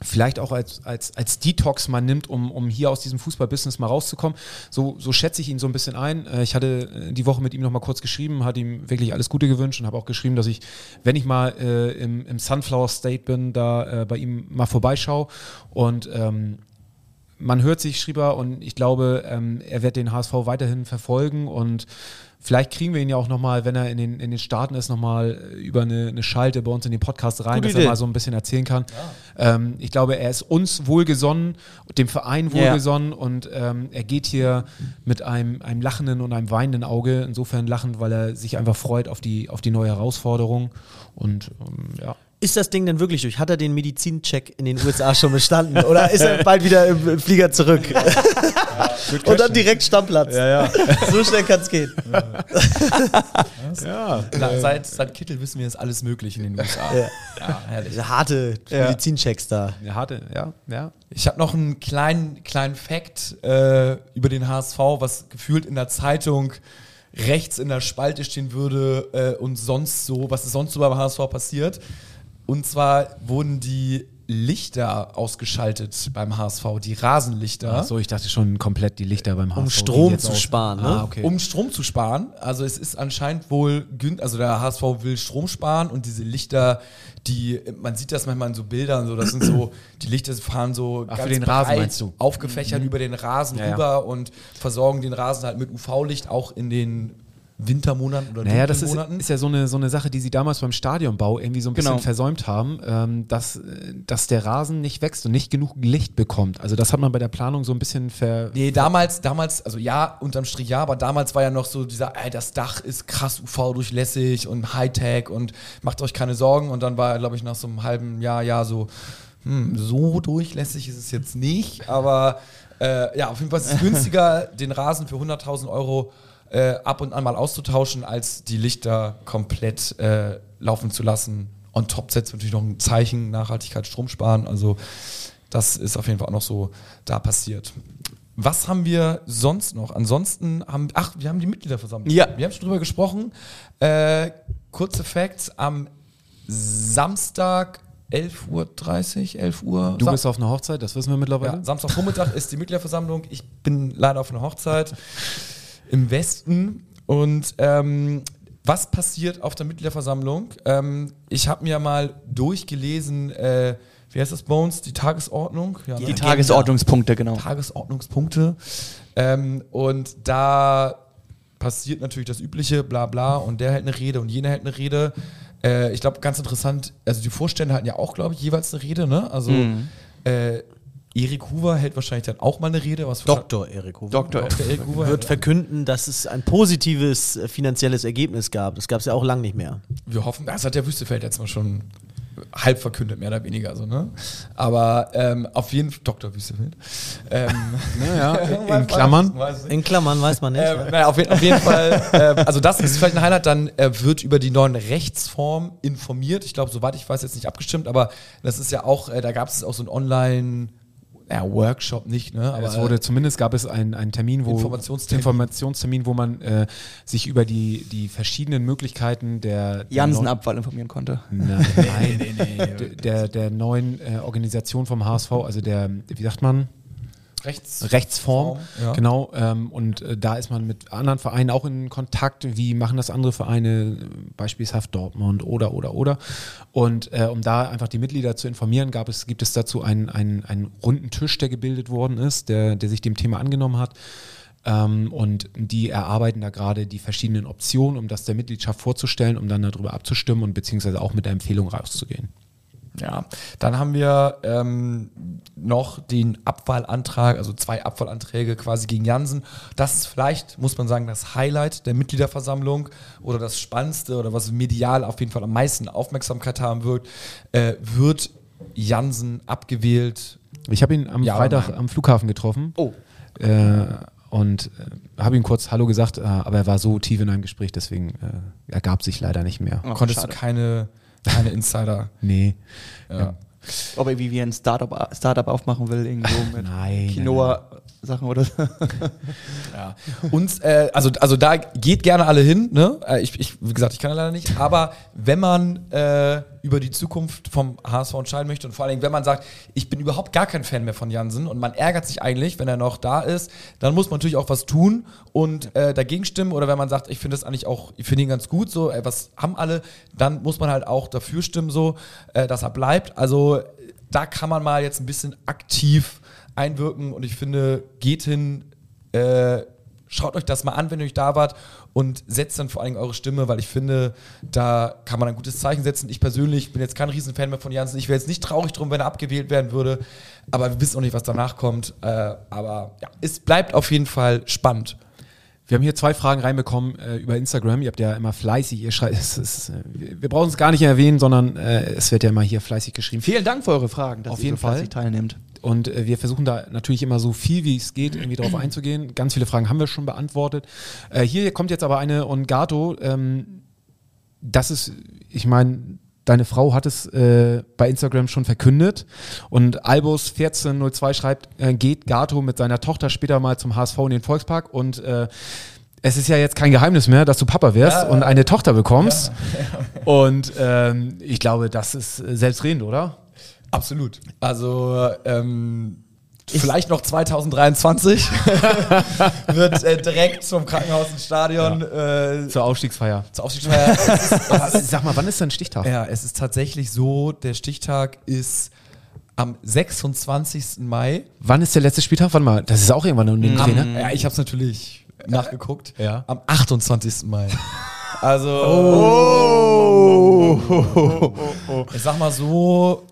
vielleicht auch als, als, als Detox mal nimmt, um, um hier aus diesem Fußballbusiness mal rauszukommen. So, so schätze ich ihn so ein bisschen ein. Äh, Ich hatte äh, die Woche mit ihm nochmal kurz geschrieben, hat ihm wirklich alles Gute gewünscht und habe auch geschrieben, dass ich, wenn ich mal äh, im, im Sunflower State bin, da äh, bei ihm mal vorbeischaue und ähm, man hört sich, schrieb er, und ich glaube, ähm, er wird den HSV weiterhin verfolgen und vielleicht kriegen wir ihn ja auch nochmal, wenn er in den, in den Staaten ist, nochmal über eine, eine Schalte bei uns in den Podcast rein, Gute dass er Idee. mal so ein bisschen erzählen kann. Ähm, ich glaube, er ist uns wohlgesonnen, dem Verein Ja. wohlgesonnen und ähm, er geht hier mit einem, einem lachenden und einem weinenden Auge, insofern lachend, weil er sich einfach freut auf die, auf die neue Herausforderung und ähm, ja. Ist das Ding denn wirklich durch? Hat er den Medizincheck in den USA schon bestanden? Oder ist er bald wieder im im Flieger zurück? Und dann direkt Stammplatz. Ja, ja. So schnell kann es gehen. Ja. Na, seit, seit Kittel wissen wir, ist alles möglich in den USA. Ja. Ja, herrlich. Harte Medizinchecks da. Er hatte, ja, ja. Ich habe noch einen kleinen, kleinen Fact äh, über den HSV, was gefühlt in der Zeitung rechts in der Spalte stehen würde äh, und sonst so, was ist sonst so beim HSV passiert. Und zwar wurden die Lichter ausgeschaltet beim HSV, die Rasenlichter. Ach so, ich dachte schon komplett die Lichter beim HSV. Um Strom zu sparen, ne? Ah, okay. Um Strom zu sparen. Also es ist anscheinend wohl, also der HSV will Strom sparen und diese Lichter, die, man sieht das manchmal in so Bildern, so, das sind so, die Lichter fahren so Ach, für den Rasen meinst du? aufgefächert über den Rasen Ja, ja. rüber und versorgen den Rasen halt mit UV-Licht auch in den Wintermonaten oder Naja, das ist, ist ja so eine, so eine Sache, die sie damals beim Stadionbau irgendwie so ein bisschen Genau. versäumt haben, ähm, dass, äh, dass der Rasen nicht wächst und nicht genug Licht bekommt. Also das hat man bei der Planung so ein bisschen ver... Nee, damals, damals, also ja, unterm Strich ja, aber damals war ja noch so dieser, ey, das Dach ist krass UV-durchlässig und Hightech und macht euch keine Sorgen. Und dann war, glaube ich, nach so einem halben Jahr, ja, so, hm, so durchlässig ist es jetzt nicht, aber äh, ja, auf jeden Fall ist es (laughs) günstiger, den Rasen für 100.000 Euro äh, ab und an mal auszutauschen, als die Lichter komplett äh, laufen zu lassen. On top setzt natürlich noch ein Zeichen, Nachhaltigkeit, Strom sparen. Also das ist auf jeden Fall auch noch so da passiert. Was haben wir sonst noch? Ansonsten haben, ach, wir haben die Mitgliederversammlung. Ja. Wir haben schon drüber gesprochen. Äh, kurze Facts, am Samstag 11.30 Uhr, 11 Uhr. Du Sa- bist auf einer Hochzeit, das wissen wir mittlerweile. ja, Samstagvormittag ist die Mitgliederversammlung. Ich bin leider auf einer Hochzeit im Westen. Und ähm, was passiert auf der Mitgliederversammlung? Ähm, ich habe mir mal durchgelesen, äh, wie heißt das uns? Die Tagesordnung? Ja, Die ne? Tagesordnungspunkte, genau. Tagesordnungspunkte. Ähm, und da passiert natürlich das Übliche, bla bla, und der hält eine Rede und jener hält eine Rede. Äh, ich glaube, ganz interessant, also die Vorstände halten ja auch, glaube ich, jeweils eine Rede, ne? Also Mhm. äh, Erik Hoover hält wahrscheinlich dann auch mal eine Rede. Was Dr. Erik Hofer. Dr. Dr. Erik Hoover wird verkünden, dass es ein positives äh, finanzielles Ergebnis gab. Das gab es ja auch lang nicht mehr. Wir hoffen, das hat der Wüstefeld jetzt mal schon halb verkündet, mehr oder weniger so, ne? Aber ähm, auf jeden Fall, Dr. Wüstefeld. Ähm, (laughs) Naja, (laughs) in Klammern. In Klammern weiß man nicht. Ähm, naja, auf, jeden- auf jeden Fall, äh, also das ist vielleicht ein Highlight, dann äh, wird über die neuen Rechtsformen informiert. Ich glaube, soweit ich weiß, jetzt nicht abgestimmt, aber das ist ja auch, äh, da gab es auch so ein Online- ja, Workshop nicht, ne? Aber es wurde zumindest gab es einen, einen Termin, wo Informationstermin. Informationstermin, wo man äh, sich über die, die verschiedenen Möglichkeiten der, der Jansen-Abwahl informieren konnte. (laughs) Nein, nein, Der, der, der neuen äh, Organisation vom HSV, also der, wie sagt man, Rechts Rechtsform, ja. genau. Ähm, und äh, da ist man mit anderen Vereinen auch in Kontakt. Wie machen das andere Vereine, beispielshaft Dortmund oder oder oder. Und äh, um da einfach die Mitglieder zu informieren, gab es gibt es dazu einen, einen, einen runden Tisch, der gebildet worden ist, der, der sich dem Thema angenommen hat. Ähm, und die erarbeiten da gerade die verschiedenen Optionen, um das der Mitgliedschaft vorzustellen, um dann darüber abzustimmen und beziehungsweise auch mit der Empfehlung rauszugehen. Ja, dann haben wir ähm, noch den Abwahlantrag, also zwei Abwahlanträge quasi gegen Jansen. Das ist vielleicht, muss man sagen, das Highlight der Mitgliederversammlung oder das Spannendste oder was medial auf jeden Fall am meisten Aufmerksamkeit haben wird, äh, wird Jansen abgewählt. Ich habe ihn am Ja, Freitag am Flughafen getroffen. Oh. Äh, und äh, habe ihm kurz Hallo gesagt, äh, aber er war so tief in einem Gespräch, deswegen äh, ergab sich leider nicht mehr. Oh, Konntest schade. du keine, keine Insider. (laughs) Nee. Ja. Ob er wie ein Startup, Startup aufmachen will, irgendwo mit Nein, Quinoa-Sachen oder so. (laughs) Ja. Und äh, also, also da geht gerne alle hin. Ne? Äh, Ich, ich, wie gesagt, ich kann leider nicht. Aber wenn man äh, über die Zukunft vom HSV entscheiden möchte und vor allen Dingen, wenn man sagt, ich bin überhaupt gar kein Fan mehr von Jansen und man ärgert sich eigentlich, wenn er noch da ist, dann muss man natürlich auch was tun und äh, dagegen stimmen. Oder wenn man sagt, ich finde das eigentlich auch, ich finde ihn ganz gut, so, äh, was haben alle, dann muss man halt auch dafür stimmen, so, äh, dass er bleibt. Also da kann man mal jetzt ein bisschen aktiv einwirken und ich finde, geht hin, äh, schaut euch das mal an, wenn ihr euch da wart und setzt dann vor allem eure Stimme, weil ich finde, da kann man ein gutes Zeichen setzen. Ich persönlich bin jetzt kein Riesenfan mehr von Janssen. Ich wäre jetzt nicht traurig drum, wenn er abgewählt werden würde, aber wir wissen auch nicht, was danach kommt. Äh, aber ja, es bleibt auf jeden Fall spannend. Wir haben hier zwei Fragen reinbekommen äh, über Instagram. Ihr habt ja immer fleißig, ihr schreibt, (laughs) es ist, äh, wir wir brauchen es gar nicht erwähnen, sondern äh, es wird ja immer hier fleißig geschrieben. Vielen Dank für eure Fragen, dass Auf ihr jeden so fleißig Fall. teilnehmt. Und äh, wir versuchen da natürlich immer so viel wie es geht, irgendwie drauf einzugehen. Ganz viele Fragen haben wir schon beantwortet. Äh, hier kommt jetzt aber eine und Gato, ähm, das ist, ich meine, deine Frau hat es äh, bei Instagram schon verkündet und Albus 1402 schreibt, äh, geht Gato mit seiner Tochter später mal zum HSV in den Volkspark und äh, es ist ja jetzt kein Geheimnis mehr, dass du Papa wirst und eine Tochter bekommst. (laughs) Und ähm, ich glaube, das ist äh, selbstredend, oder? Absolut. Also ähm, vielleicht noch 2023 (laughs) wird äh, direkt zum Krankenhaus ins Stadion. Äh, Zur Aufstiegsfeier. zur Aufstiegsfeier. (laughs) Ist, Sag mal, wann ist denn Stichtag? ja, es ist tatsächlich so, der Stichtag ist am 26. Mai. Wann ist der letzte Spieltag? Warte mal, das ist auch irgendwann um den Dreh, ne? ja, ich habe es natürlich nachgeguckt. Ja. Am 28. Mai. Also, ich sag mal so,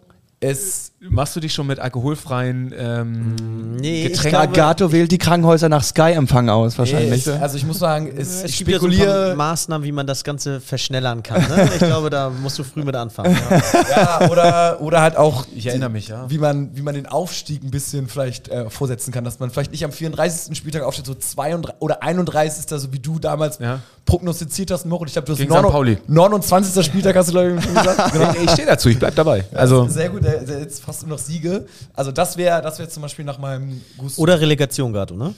es Machst du dich schon mit alkoholfreien ähm, Nee, ich Getränken? Gato wählt die Krankenhäuser nach Sky-Empfang aus, wahrscheinlich. es, also ich muss sagen, es, Es ich gibt ja so spekuliere, Maßnahmen, wie man das Ganze verschnellern kann. Ne? Ich glaube, da musst du früh mit anfangen. Ja. ja, oder, oder halt auch, Ich erinnere mich, ja. wie man, wie man den Aufstieg ein bisschen vielleicht äh, vorsetzen kann, dass man vielleicht nicht am 34. Spieltag aufsteht, so 32 oder 31. so wie du damals Ja. prognostiziert hast, Moritz. Ich glaube, du hast Gegen St. Pauli. 29. Spieltag hast du, glaube ich, schon gesagt. (laughs) Genau. Ich stehe dazu, ich bleib dabei. Also, Sehr gut, der, der jetzt fast nur noch Siege. Also das wäre das wär zum Beispiel nach meinem Gusto. Oder Relegation, Gato, ne?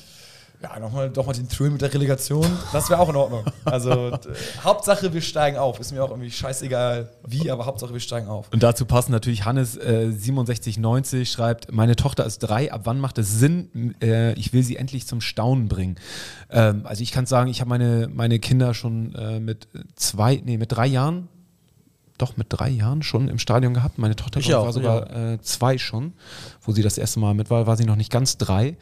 ja, nochmal noch mal den Thrill mit der Relegation. Das wäre auch in Ordnung. Also d- Hauptsache, wir steigen auf. Ist mir auch irgendwie scheißegal wie, aber Hauptsache, wir steigen auf. Und dazu passen natürlich Hannes äh, 6790 schreibt, meine Tochter ist drei, ab wann macht es Sinn? Äh, ich will sie endlich zum Staunen bringen. Ähm, also ich kann sagen, ich habe meine, meine Kinder schon äh, mit zwei, nee, mit drei Jahren, doch mit drei Jahren schon im Stadion gehabt. Meine Tochter Ich auch, war sogar äh, zwei schon, wo sie das erste Mal mit war, war sie noch nicht ganz drei.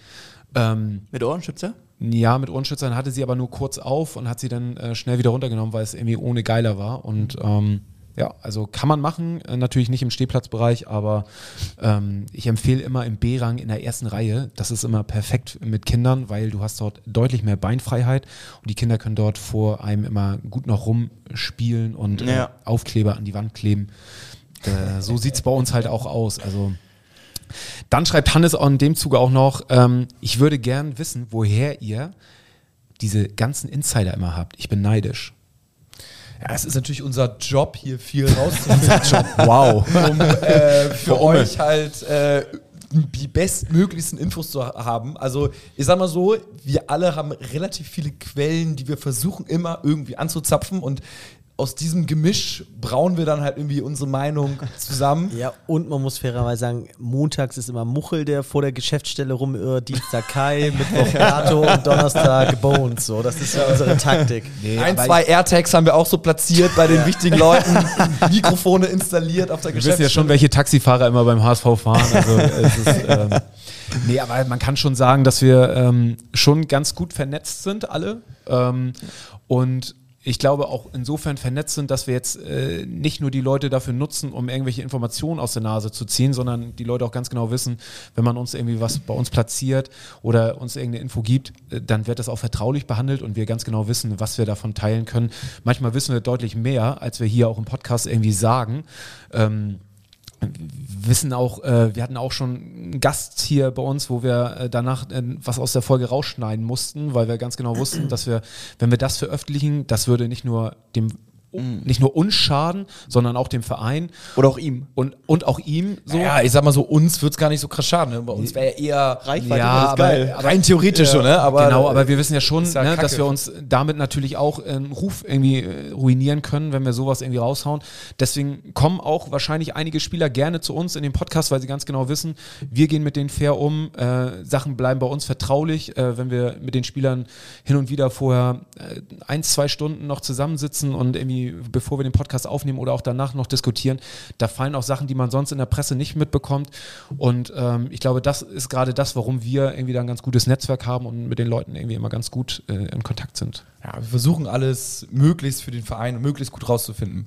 Ähm, Mit Ohrenschützer? ja, mit Ohrenschützern hatte sie aber nur kurz auf und hat sie dann äh, schnell wieder runtergenommen, weil es irgendwie ohne geiler war. Und ähm, ja, also kann man machen, äh, natürlich nicht im Stehplatzbereich, aber ähm, ich empfehle immer im B-Rang in der ersten Reihe. Das ist immer perfekt mit Kindern, weil du hast dort deutlich mehr Beinfreiheit und die Kinder können dort vor einem immer gut noch rumspielen und äh, Ja. Aufkleber an die Wand kleben. Äh, so sieht es bei uns halt auch aus. Also dann schreibt Hannes auch in dem Zuge auch noch, ähm, ich würde gern wissen, woher ihr diese ganzen Insider immer habt. Ich bin neidisch. Ja, es ist natürlich unser Job, hier viel rauszufinden, Wow. (laughs) um äh, für Warum? euch halt äh, die bestmöglichsten Infos zu haben. Also ich sag mal so, wir alle haben relativ viele Quellen, die wir versuchen immer irgendwie anzuzapfen und aus diesem Gemisch brauen wir dann halt irgendwie unsere Meinung zusammen. (laughs) Ja, und man muss fairerweise sagen, montags ist immer Muchel, der vor der Geschäftsstelle rumirrt, Dienstag Kai, (laughs) Mittwoch Gato und Donnerstag Bones. So, das ist ja unsere Taktik. Ein, zwei AirTags haben wir auch so platziert bei den wichtigen Leuten, (laughs) Mikrofone installiert auf der Wir wissen ja schon, Geschäftsstelle. welche Taxifahrer immer beim HSV fahren. Also es ist, ähm, nee, aber man kann schon sagen, dass wir ähm, schon ganz gut vernetzt sind, alle. Ähm, und ich glaube auch insofern vernetzt sind, dass wir jetzt äh, nicht nur die Leute dafür nutzen, um irgendwelche Informationen aus der Nase zu ziehen, sondern die Leute auch ganz genau wissen, wenn man uns irgendwie was bei uns platziert oder uns irgendeine Info gibt, äh, dann wird das auch vertraulich behandelt und wir ganz genau wissen, was wir davon teilen können. Manchmal wissen wir deutlich mehr, als wir hier auch im Podcast irgendwie sagen. Ähm, wissen auch, äh, wir hatten auch schon einen Gast hier bei uns, wo wir äh, danach äh, was aus der Folge rausschneiden mussten, weil wir ganz genau wussten, dass wir, wenn wir das veröffentlichen, das würde nicht nur dem nicht nur uns schaden, sondern auch dem Verein Oder auch ihm. und, und auch ihm so. Ja, ich sag mal so, uns wird es gar nicht so krass schaden. Ne? Bei uns wäre ja eher Reichweite Ja, aber- geil. aber- rein theoretisch so, ne? Aber, genau, aber wir wissen ja schon, ja ne, dass wir uns damit natürlich auch einen Ruf irgendwie äh, ruinieren können, wenn wir sowas irgendwie raushauen. Deswegen kommen auch wahrscheinlich einige Spieler gerne zu uns in den Podcast, weil sie ganz genau wissen, wir gehen mit denen fair um, äh, Sachen bleiben bei uns vertraulich, äh, wenn wir mit den Spielern hin und wieder vorher äh, ein, zwei Stunden noch zusammensitzen und irgendwie, bevor wir den Podcast aufnehmen oder auch danach noch diskutieren, da fallen auch Sachen, die man sonst in der Presse nicht mitbekommt. Und ähm, ich glaube, das ist gerade das, warum wir irgendwie da ein ganz gutes Netzwerk haben und mit den Leuten irgendwie immer ganz gut äh, in Kontakt sind. ja, wir versuchen alles möglichst für den Verein und möglichst gut rauszufinden.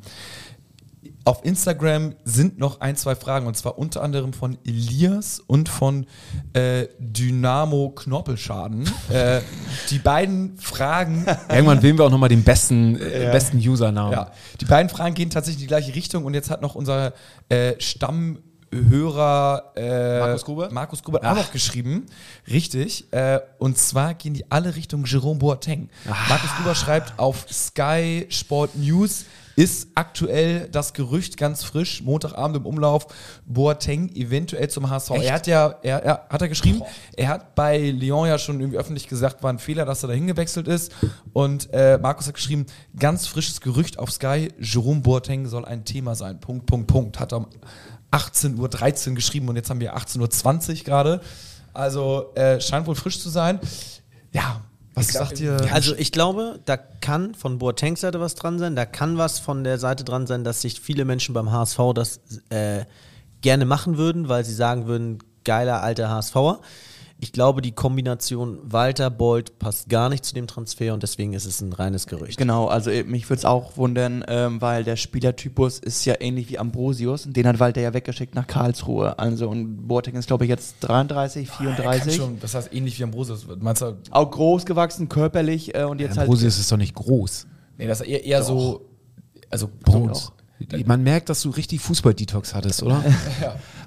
Auf Instagram sind noch ein, zwei Fragen und zwar unter anderem von Elias und von äh, Dynamo Knoppelschaden. äh, die beiden Fragen (laughs) Irgendwann wählen wir auch nochmal den besten, äh, besten Usernamen. Ja, die beiden Fragen gehen tatsächlich in die gleiche Richtung und jetzt hat noch unser äh, Stammhörer äh, Markus Gruber? Markus Gruber auch noch geschrieben. Richtig. Äh, und zwar gehen die alle Richtung Jerome Boateng. Markus Gruber schreibt auf Sky Sport News, ist aktuell das Gerücht ganz frisch, Montagabend im Umlauf, Boateng eventuell zum HSV. Echt? Er hat ja, er, er hat er geschrieben, er hat bei Lyon ja schon irgendwie öffentlich gesagt, war ein Fehler, dass er dahin gewechselt ist. Und äh, Markus hat geschrieben, ganz frisches Gerücht auf Sky, Jerome Boateng soll ein Thema sein. Punkt, Punkt, Punkt. Hat er um 18.13 Uhr geschrieben und jetzt haben wir 18.20 Uhr gerade. Also äh, scheint wohl frisch zu sein. Ja, was sagt ihr? Also ich glaube, da kann von Boatengs Seite was dran sein, da kann was von der Seite dran sein, dass sich viele Menschen beim HSV das äh, gerne machen würden, weil sie sagen würden, geiler alter HSVer. Ich glaube, die Kombination Walter Bolt passt gar nicht zu dem Transfer und deswegen ist es ein reines Gerücht. Genau, also äh, mich würde es auch wundern, ähm, weil der Spielertypus ist ja ähnlich wie Ambrosius und den hat Walter ja weggeschickt nach Karlsruhe. Also und Boateng ist glaube ich jetzt 33, Er kann 34. schon, das heißt ähnlich wie Ambrosius. Meinst du, Auch groß gewachsen, körperlich äh, und jetzt halt. Ambrosius ist doch nicht groß. nee, das ist eher, eher so, also Bones. Man merkt, dass du richtig Fußball-Detox hattest, oder? (laughs)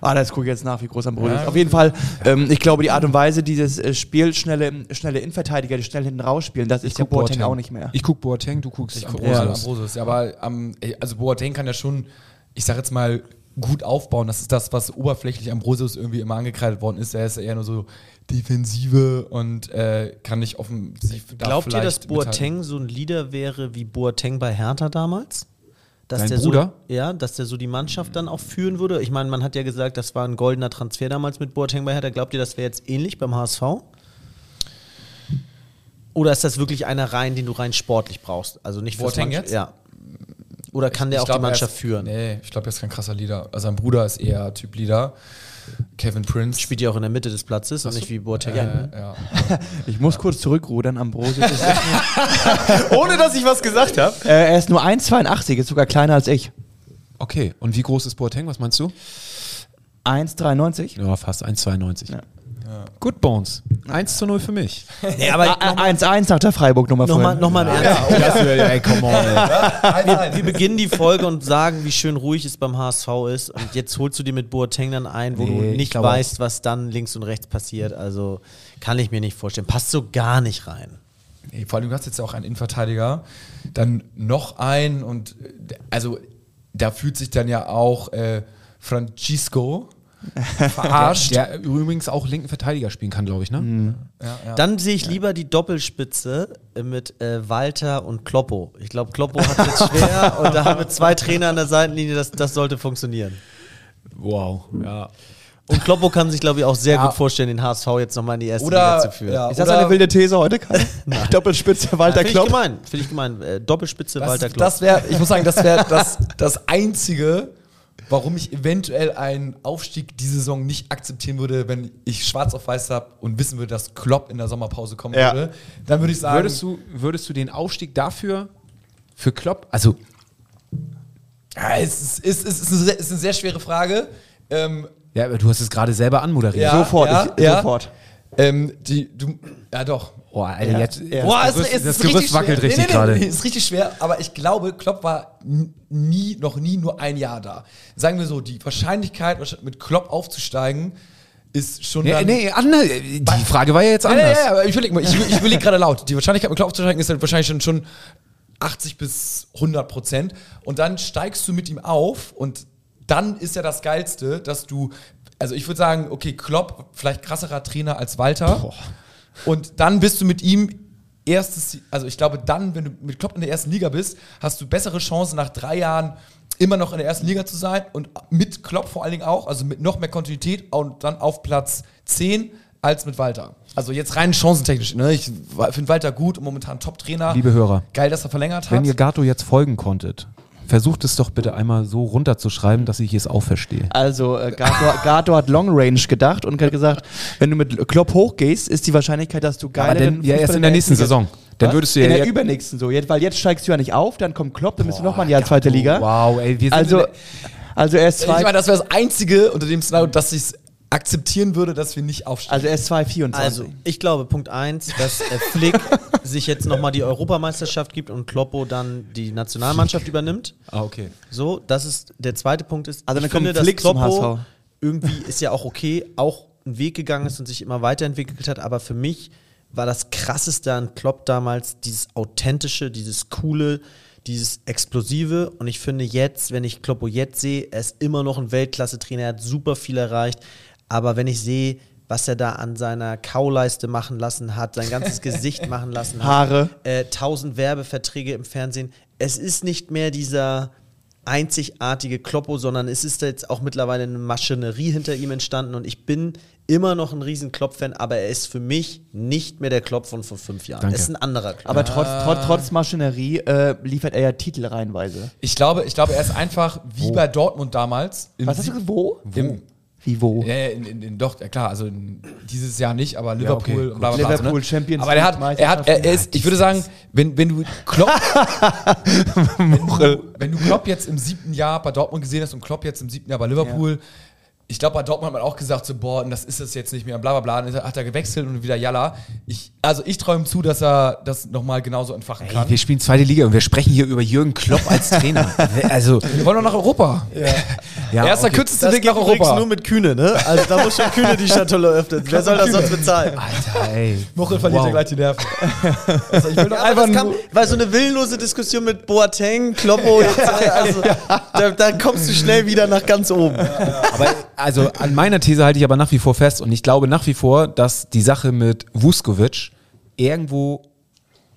Ah, das gucke ich jetzt nach, wie groß Ambrosius Ja. ist. Auf jeden Fall, ähm, ich glaube, die Art und Weise, dieses äh, Spiel, schnelle, schnelle Innenverteidiger, die schnell hinten rausspielen, das ist ja Boateng auch nicht mehr. Ich guck Boateng, du guckst Ich gucke Ambrosius. mal Ambrosius. Ja, aber ähm, also Boateng kann ja schon, ich sag jetzt mal, gut aufbauen. Das ist das, was oberflächlich Ambrosius irgendwie immer angekreidet worden ist. Er ist ja eher nur so Defensive und äh, kann nicht offensiv. Glaubt ihr, dass vielleicht mithalten. Boateng so ein Leader wäre wie Boateng bei Hertha damals? Dass Dein der Bruder? So, ja, dass der so die Mannschaft dann auch führen würde. Ich meine, man hat ja gesagt, das war ein goldener Transfer damals mit Boateng bei Hertha. Glaubt ihr, das wäre jetzt ähnlich beim HSV? Oder ist das wirklich einer rein, den du rein sportlich brauchst? Also nicht Boateng Mannschaft- jetzt? Ja. Oder kann der Ich auch glaub, die Mannschaft ist, führen? Nee, ich glaube, er ist kein krasser Leader. Also sein Bruder ist eher Typ Leader. Kevin Prince. Spielt ja auch in der Mitte des Platzes und nicht wie Boateng. äh, ja. (laughs) Ich muss kurz zurückrudern, Ambrosius ist. (laughs) Ohne dass ich was gesagt habe. äh, er ist nur 1,82, ist sogar kleiner als ich. Okay, und wie groß ist Boateng? Was meinst du? 1,93. Ja, fast 1,92. Ja. Good Bones. 1 zu 0 für mich. (laughs) Nee, aber Ah, 1,1 nach der Freiburg-Nummer nochmal vorhin. noch mal im Ernst. Das wär, ey, come on, ey. (laughs) Wir, wir beginnen die Folge und sagen, wie schön ruhig es beim HSV ist. Und jetzt holst du dir mit Boateng dann ein, wo Nee, du ich nicht weißt, was dann links und rechts passiert. Also kann ich mir nicht vorstellen. Passt so gar nicht rein. Nee, vor allem, du hast jetzt ja auch einen Innenverteidiger, dann noch einen und äh, also da fühlt sich dann ja auch äh, Francisco verarscht. Der übrigens auch linken Verteidiger spielen kann, glaube ich, ne? Ja, ja. Dann sehe ich lieber die Doppelspitze mit äh, Walter und Kloppo. Ich glaube, Kloppo hat es schwer (laughs) und da haben wir zwei Trainer an der Seitenlinie, das, das sollte funktionieren. Wow, ja. Und Kloppo kann sich, glaube ich, auch sehr Ja. gut vorstellen, den HSV jetzt nochmal in die erste Oder- Liga zu führen. ja. Ist das eine wilde These heute? Kai? (laughs) Doppelspitze Walter Finde ich Klopp. gemein. Finde ich gemein. Äh, Doppelspitze das, Walter Klopp. das wäre, ich muss sagen, das wäre das, das Einzige, warum ich eventuell einen Aufstieg diese Saison nicht akzeptieren würde, wenn ich schwarz auf weiß habe und wissen würde, dass Klopp in der Sommerpause kommen Ja. würde. Dann würde ich sagen, Würdest du, würdest du den Aufstieg dafür für Klopp, also ja, es ist, ist, ist, ist, eine, sehr, ist eine sehr schwere Frage. Ähm, ja, aber du hast es gerade selber anmoderiert. Ja. Sofort, ich, ja. sofort. ähm, die, du, ja doch. Oh, Alter, Ja. jetzt, Ja. Boah, das es, Gerüst, es das ist Gerüst richtig wackelt schwer. richtig nee, nee, gerade. Nee, ist richtig schwer, aber ich glaube, Klopp war nie, noch nie nur ein Jahr da. Sagen wir so, die Wahrscheinlichkeit, mit Klopp aufzusteigen, ist schon Nee, dann... nee, Anne, die Frage war ja jetzt Ja, ja, anders. ja, aber ich überlege mal, ich, ich überleg gerade laut. Die Wahrscheinlichkeit, mit Klopp aufzusteigen, ist halt wahrscheinlich schon, schon 80 bis 100 Prozent. Und dann steigst du mit ihm auf und dann ist ja das Geilste, dass du, also ich würde sagen, okay, Klopp, vielleicht krasserer Trainer als Walter. Und dann bist du mit ihm erstes, also ich glaube, dann, wenn du mit Klopp in der ersten Liga bist, hast du bessere Chancen nach drei Jahren immer noch in der ersten Liga zu sein und mit Klopp vor allen Dingen auch, also mit noch mehr Kontinuität und dann auf Platz 10 als mit Walter. Also jetzt rein chancentechnisch. Ne? Ich finde Walter gut und momentan Top-Trainer. Liebe Hörer, Geil, dass er verlängert hat. wenn ihr Gato jetzt folgen konntet, versucht es doch bitte einmal so runterzuschreiben, dass ich es auch verstehe. Also äh, Gato, Gato hat Long Range gedacht und hat gesagt, wenn du mit Klopp hochgehst, ist die Wahrscheinlichkeit, dass du geileren dann, ja, erst in der nächsten Liga- Saison. Dann würdest du ja in der übernächsten so, jetzt, weil jetzt steigst du ja nicht auf, dann kommt Klopp, dann bist du noch mal ein Jahr zweite Liga. Wow, ey, wir sind Also, also er ist ich meine, zwei, das wäre das Einzige unter dem Szenario, dass ich es akzeptieren würde, dass wir nicht aufsteigen. also er ist 2,24. Also, ich glaube, Punkt eins, dass äh, Flick (laughs) sich jetzt nochmal die Europameisterschaft gibt und Kloppo dann die Nationalmannschaft übernimmt. Ah, okay. So, das ist der zweite Punkt ist, Also dann ich finde, kommt dass Flick zum Kloppo HSV. irgendwie ist ja auch okay, auch einen Weg gegangen ist und sich immer weiterentwickelt hat, aber für mich war das krasseste an Klopp damals dieses authentische, dieses coole, dieses Explosive. Und ich finde jetzt, wenn ich Kloppo jetzt sehe, er ist immer noch ein Weltklasse-Trainer, er hat super viel erreicht. Aber wenn ich sehe, was er da an seiner Kauleiste machen lassen hat, sein ganzes (laughs) Gesicht machen lassen hat, Haare. äh, tausend Werbeverträge im Fernsehen, es ist nicht mehr dieser einzigartige Kloppo, sondern es ist jetzt auch mittlerweile eine Maschinerie hinter ihm entstanden und ich bin immer noch ein riesen Klopp-Fan, aber er ist für mich nicht mehr der Klopp von vor fünf Jahren. Danke. Er ist ein anderer Klopp. Aber trotz, trotz, trotz Maschinerie äh, liefert er ja Titel reihenweise. Ich glaube, ich glaube, er ist einfach wie bei Dortmund damals. Was hast du? Wo? Im, Wie wo? ja, ja, in, in, in, doch, ja klar, also in, dieses Jahr nicht, aber Liverpool okay, und bla, bla, bla, Liverpool, ne? Champions Aber er hat, er hat, er, er ist, ich würde sagen, wenn, wenn du Klopp, (laughs) wenn, du, wenn du Klopp jetzt im siebten Jahr bei Dortmund gesehen hast und Klopp jetzt im siebten Jahr bei Liverpool, ich glaube, bei Dortmund hat man auch gesagt, so, boah, das ist es jetzt nicht mehr, bla bla bla. Dann hat er gewechselt und wieder Jalla. Ich, also ich träume zu, dass er das nochmal genauso entfachen kann. Ey, wir spielen zweite Liga und wir sprechen hier über Jürgen Klopp als (laughs) Trainer. also, Wir wollen doch nach Europa. ja, Erster okay. kürzeste das Weg nach Europa. nur mit Kühne, ne? Also da muss schon Kühne die Schatulle öffnen. Wer soll das sonst bezahlen? Alter, ey. Muchel verliert Wow. ja gleich die Nerven. also ich will doch Ja, einfach kam, nur... weil so eine willenlose Diskussion mit Boateng, Kloppo, (laughs) jetzt, also, da, da kommst du schnell wieder nach ganz oben. Aber also an meiner These halte ich aber nach wie vor fest und ich glaube nach wie vor, dass die Sache mit Vuskovic irgendwo,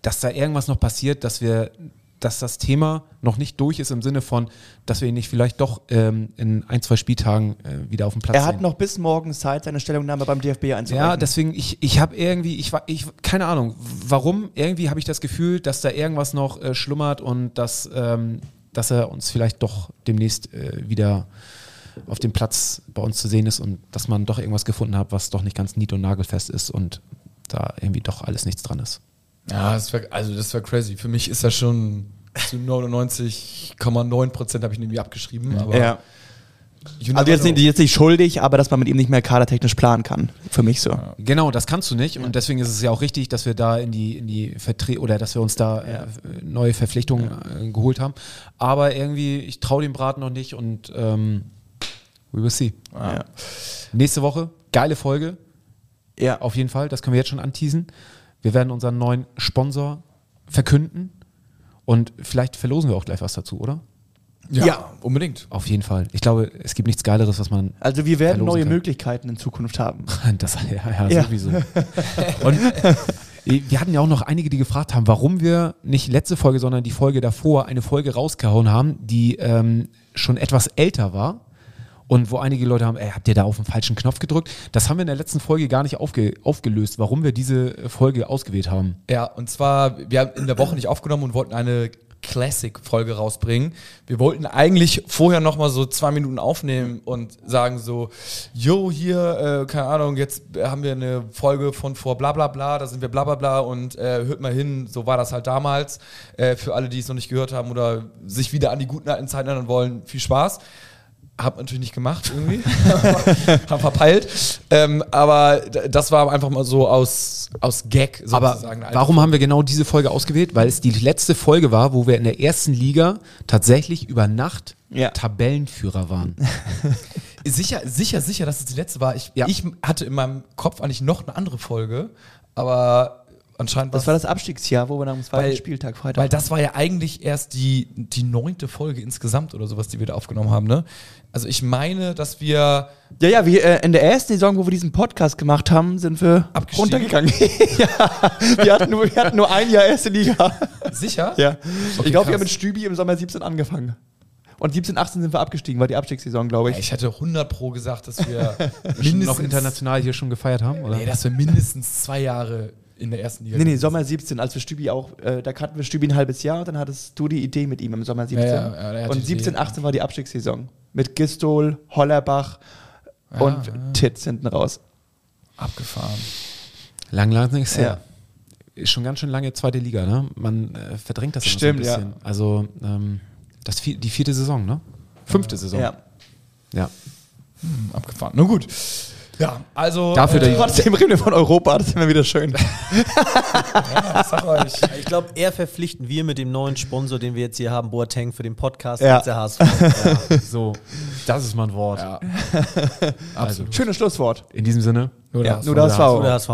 dass da irgendwas noch passiert, dass wir, dass das Thema noch nicht durch ist im Sinne von, dass wir ihn nicht vielleicht doch ähm, in ein, zwei Spieltagen äh, wieder auf dem Platz Er hat sehen. noch bis morgen Zeit, seine Stellungnahme beim DFB einzureichen. Ja, deswegen, ich, ich habe irgendwie, ich war, ich, keine Ahnung, warum, irgendwie habe ich das Gefühl, dass da irgendwas noch äh, schlummert und dass, ähm, dass er uns vielleicht doch demnächst äh, wieder auf dem Platz bei uns zu sehen ist und dass man doch irgendwas gefunden hat, was doch nicht ganz nied- und nagelfest ist und da irgendwie doch alles nichts dran ist. Ja, das wär, also das wäre crazy. Für mich ist das schon zu 99,9 Prozent habe ich ihn irgendwie abgeschrieben. Aber ja. Also jetzt nicht, jetzt nicht schuldig, aber dass man mit ihm nicht mehr kadertechnisch planen kann. Für mich so. Genau, das kannst du nicht und deswegen ist es ja auch richtig, dass wir da in die in die Vertre oder dass wir uns da äh, neue Verpflichtungen äh, geholt haben. Aber irgendwie, ich traue dem Braten noch nicht und ähm, we will see. Ja. Nächste Woche geile Folge, Ja. auf jeden Fall. Das können wir jetzt schon anteasen. Wir werden unseren neuen Sponsor verkünden und vielleicht verlosen wir auch gleich was dazu, oder? ja, Ja. unbedingt. Auf jeden Fall. Ich glaube, es gibt nichts Geileres, was man Also wir werden neue kann. Möglichkeiten in Zukunft haben. (laughs) Das, ja, ja, Ja. sowieso. Und wir hatten ja auch noch einige, die gefragt haben, warum wir nicht letzte Folge, sondern die Folge davor eine Folge rausgehauen haben, die ähm, schon etwas älter war. Und wo einige Leute haben, ey, habt ihr da auf den falschen Knopf gedrückt? Das haben wir in der letzten Folge gar nicht aufge aufgelöst, warum wir diese Folge ausgewählt haben. Ja, und zwar, wir haben in der Woche nicht aufgenommen und wollten eine Classic-Folge rausbringen. Wir wollten eigentlich vorher noch mal so zwei Minuten aufnehmen und sagen so, yo, hier, äh, keine Ahnung, jetzt haben wir eine Folge von vor bla bla bla, da sind wir bla bla bla und äh, hört mal hin, so war das halt damals. Äh, für alle, die es noch nicht gehört haben oder sich wieder an die guten alten Zeiten erinnern wollen, viel Spaß. Hab natürlich nicht gemacht irgendwie. (laughs) Hab verpeilt. Ähm, aber das war einfach mal so aus, aus Gag Aber sozusagen. eine warum haben wir genau diese Folge ausgewählt? Weil es die letzte Folge war, wo wir in der ersten Liga tatsächlich über Nacht Ja. Tabellenführer waren. (laughs) Sicher, sicher, sicher, dass es die letzte war. Ich, Ja. ich hatte in meinem Kopf eigentlich noch eine andere Folge, aber anscheinend Das war das Abstiegsjahr, wo wir nach dem zweiten Weil- Spieltag Freitag. Weil das war ja eigentlich erst die, die neunte Folge insgesamt oder sowas, die wir da aufgenommen haben, ne? Also ich meine, dass wir ja, ja, wir, äh, in der ersten Saison, wo wir diesen Podcast gemacht haben, sind wir Abgestiegen? runtergegangen. (laughs) ja, wir hatten, nur, wir hatten nur ein Jahr erste Liga. sicher. ja. ich glaube, wir haben mit Stübi im Sommer 17 angefangen. Und 17, 18 sind wir abgestiegen, war die Abstiegssaison, glaube ich. Ich hätte 100 pro gesagt, dass wir Schon mindestens, noch international hier schon gefeiert haben, oder? nee, dass wir mindestens zwei Jahre in der ersten Liga Nee, nee, Sommer 17, als wir Stübi auch, äh, da kannten wir Stübi ein halbes Jahr und dann hattest du die Idee mit ihm im Sommer 17. Ja, ja, ja, und die 17, Idee. 18 war die Abstiegssaison. Mit Gistol, Hollerbach und Titz hinten raus. abgefahren. Lang, lang nichts her. Ja. Ist schon ganz schön lange zweite Liga, ne? Man äh, verdrängt das Stimmt, so ja. ein bisschen. Also ähm, das vier, die vierte Saison, ne? Fünfte Saison. Ja. ja. Hm, abgefahren. Na gut. Ja, also. Dafür äh, der- Trotzdem reden wir von Europa, das ist immer wieder schön. (laughs) ich sag euch. Ich glaube, eher verpflichten wir mit dem neuen Sponsor, den wir jetzt hier haben, Boateng, für den Podcast Ja. der HSV. ja. So, das ist mein Wort. Ja, Also, Schönes Schlusswort. in diesem Sinne. nur Ja, das. nur das Oder war Oder HSV.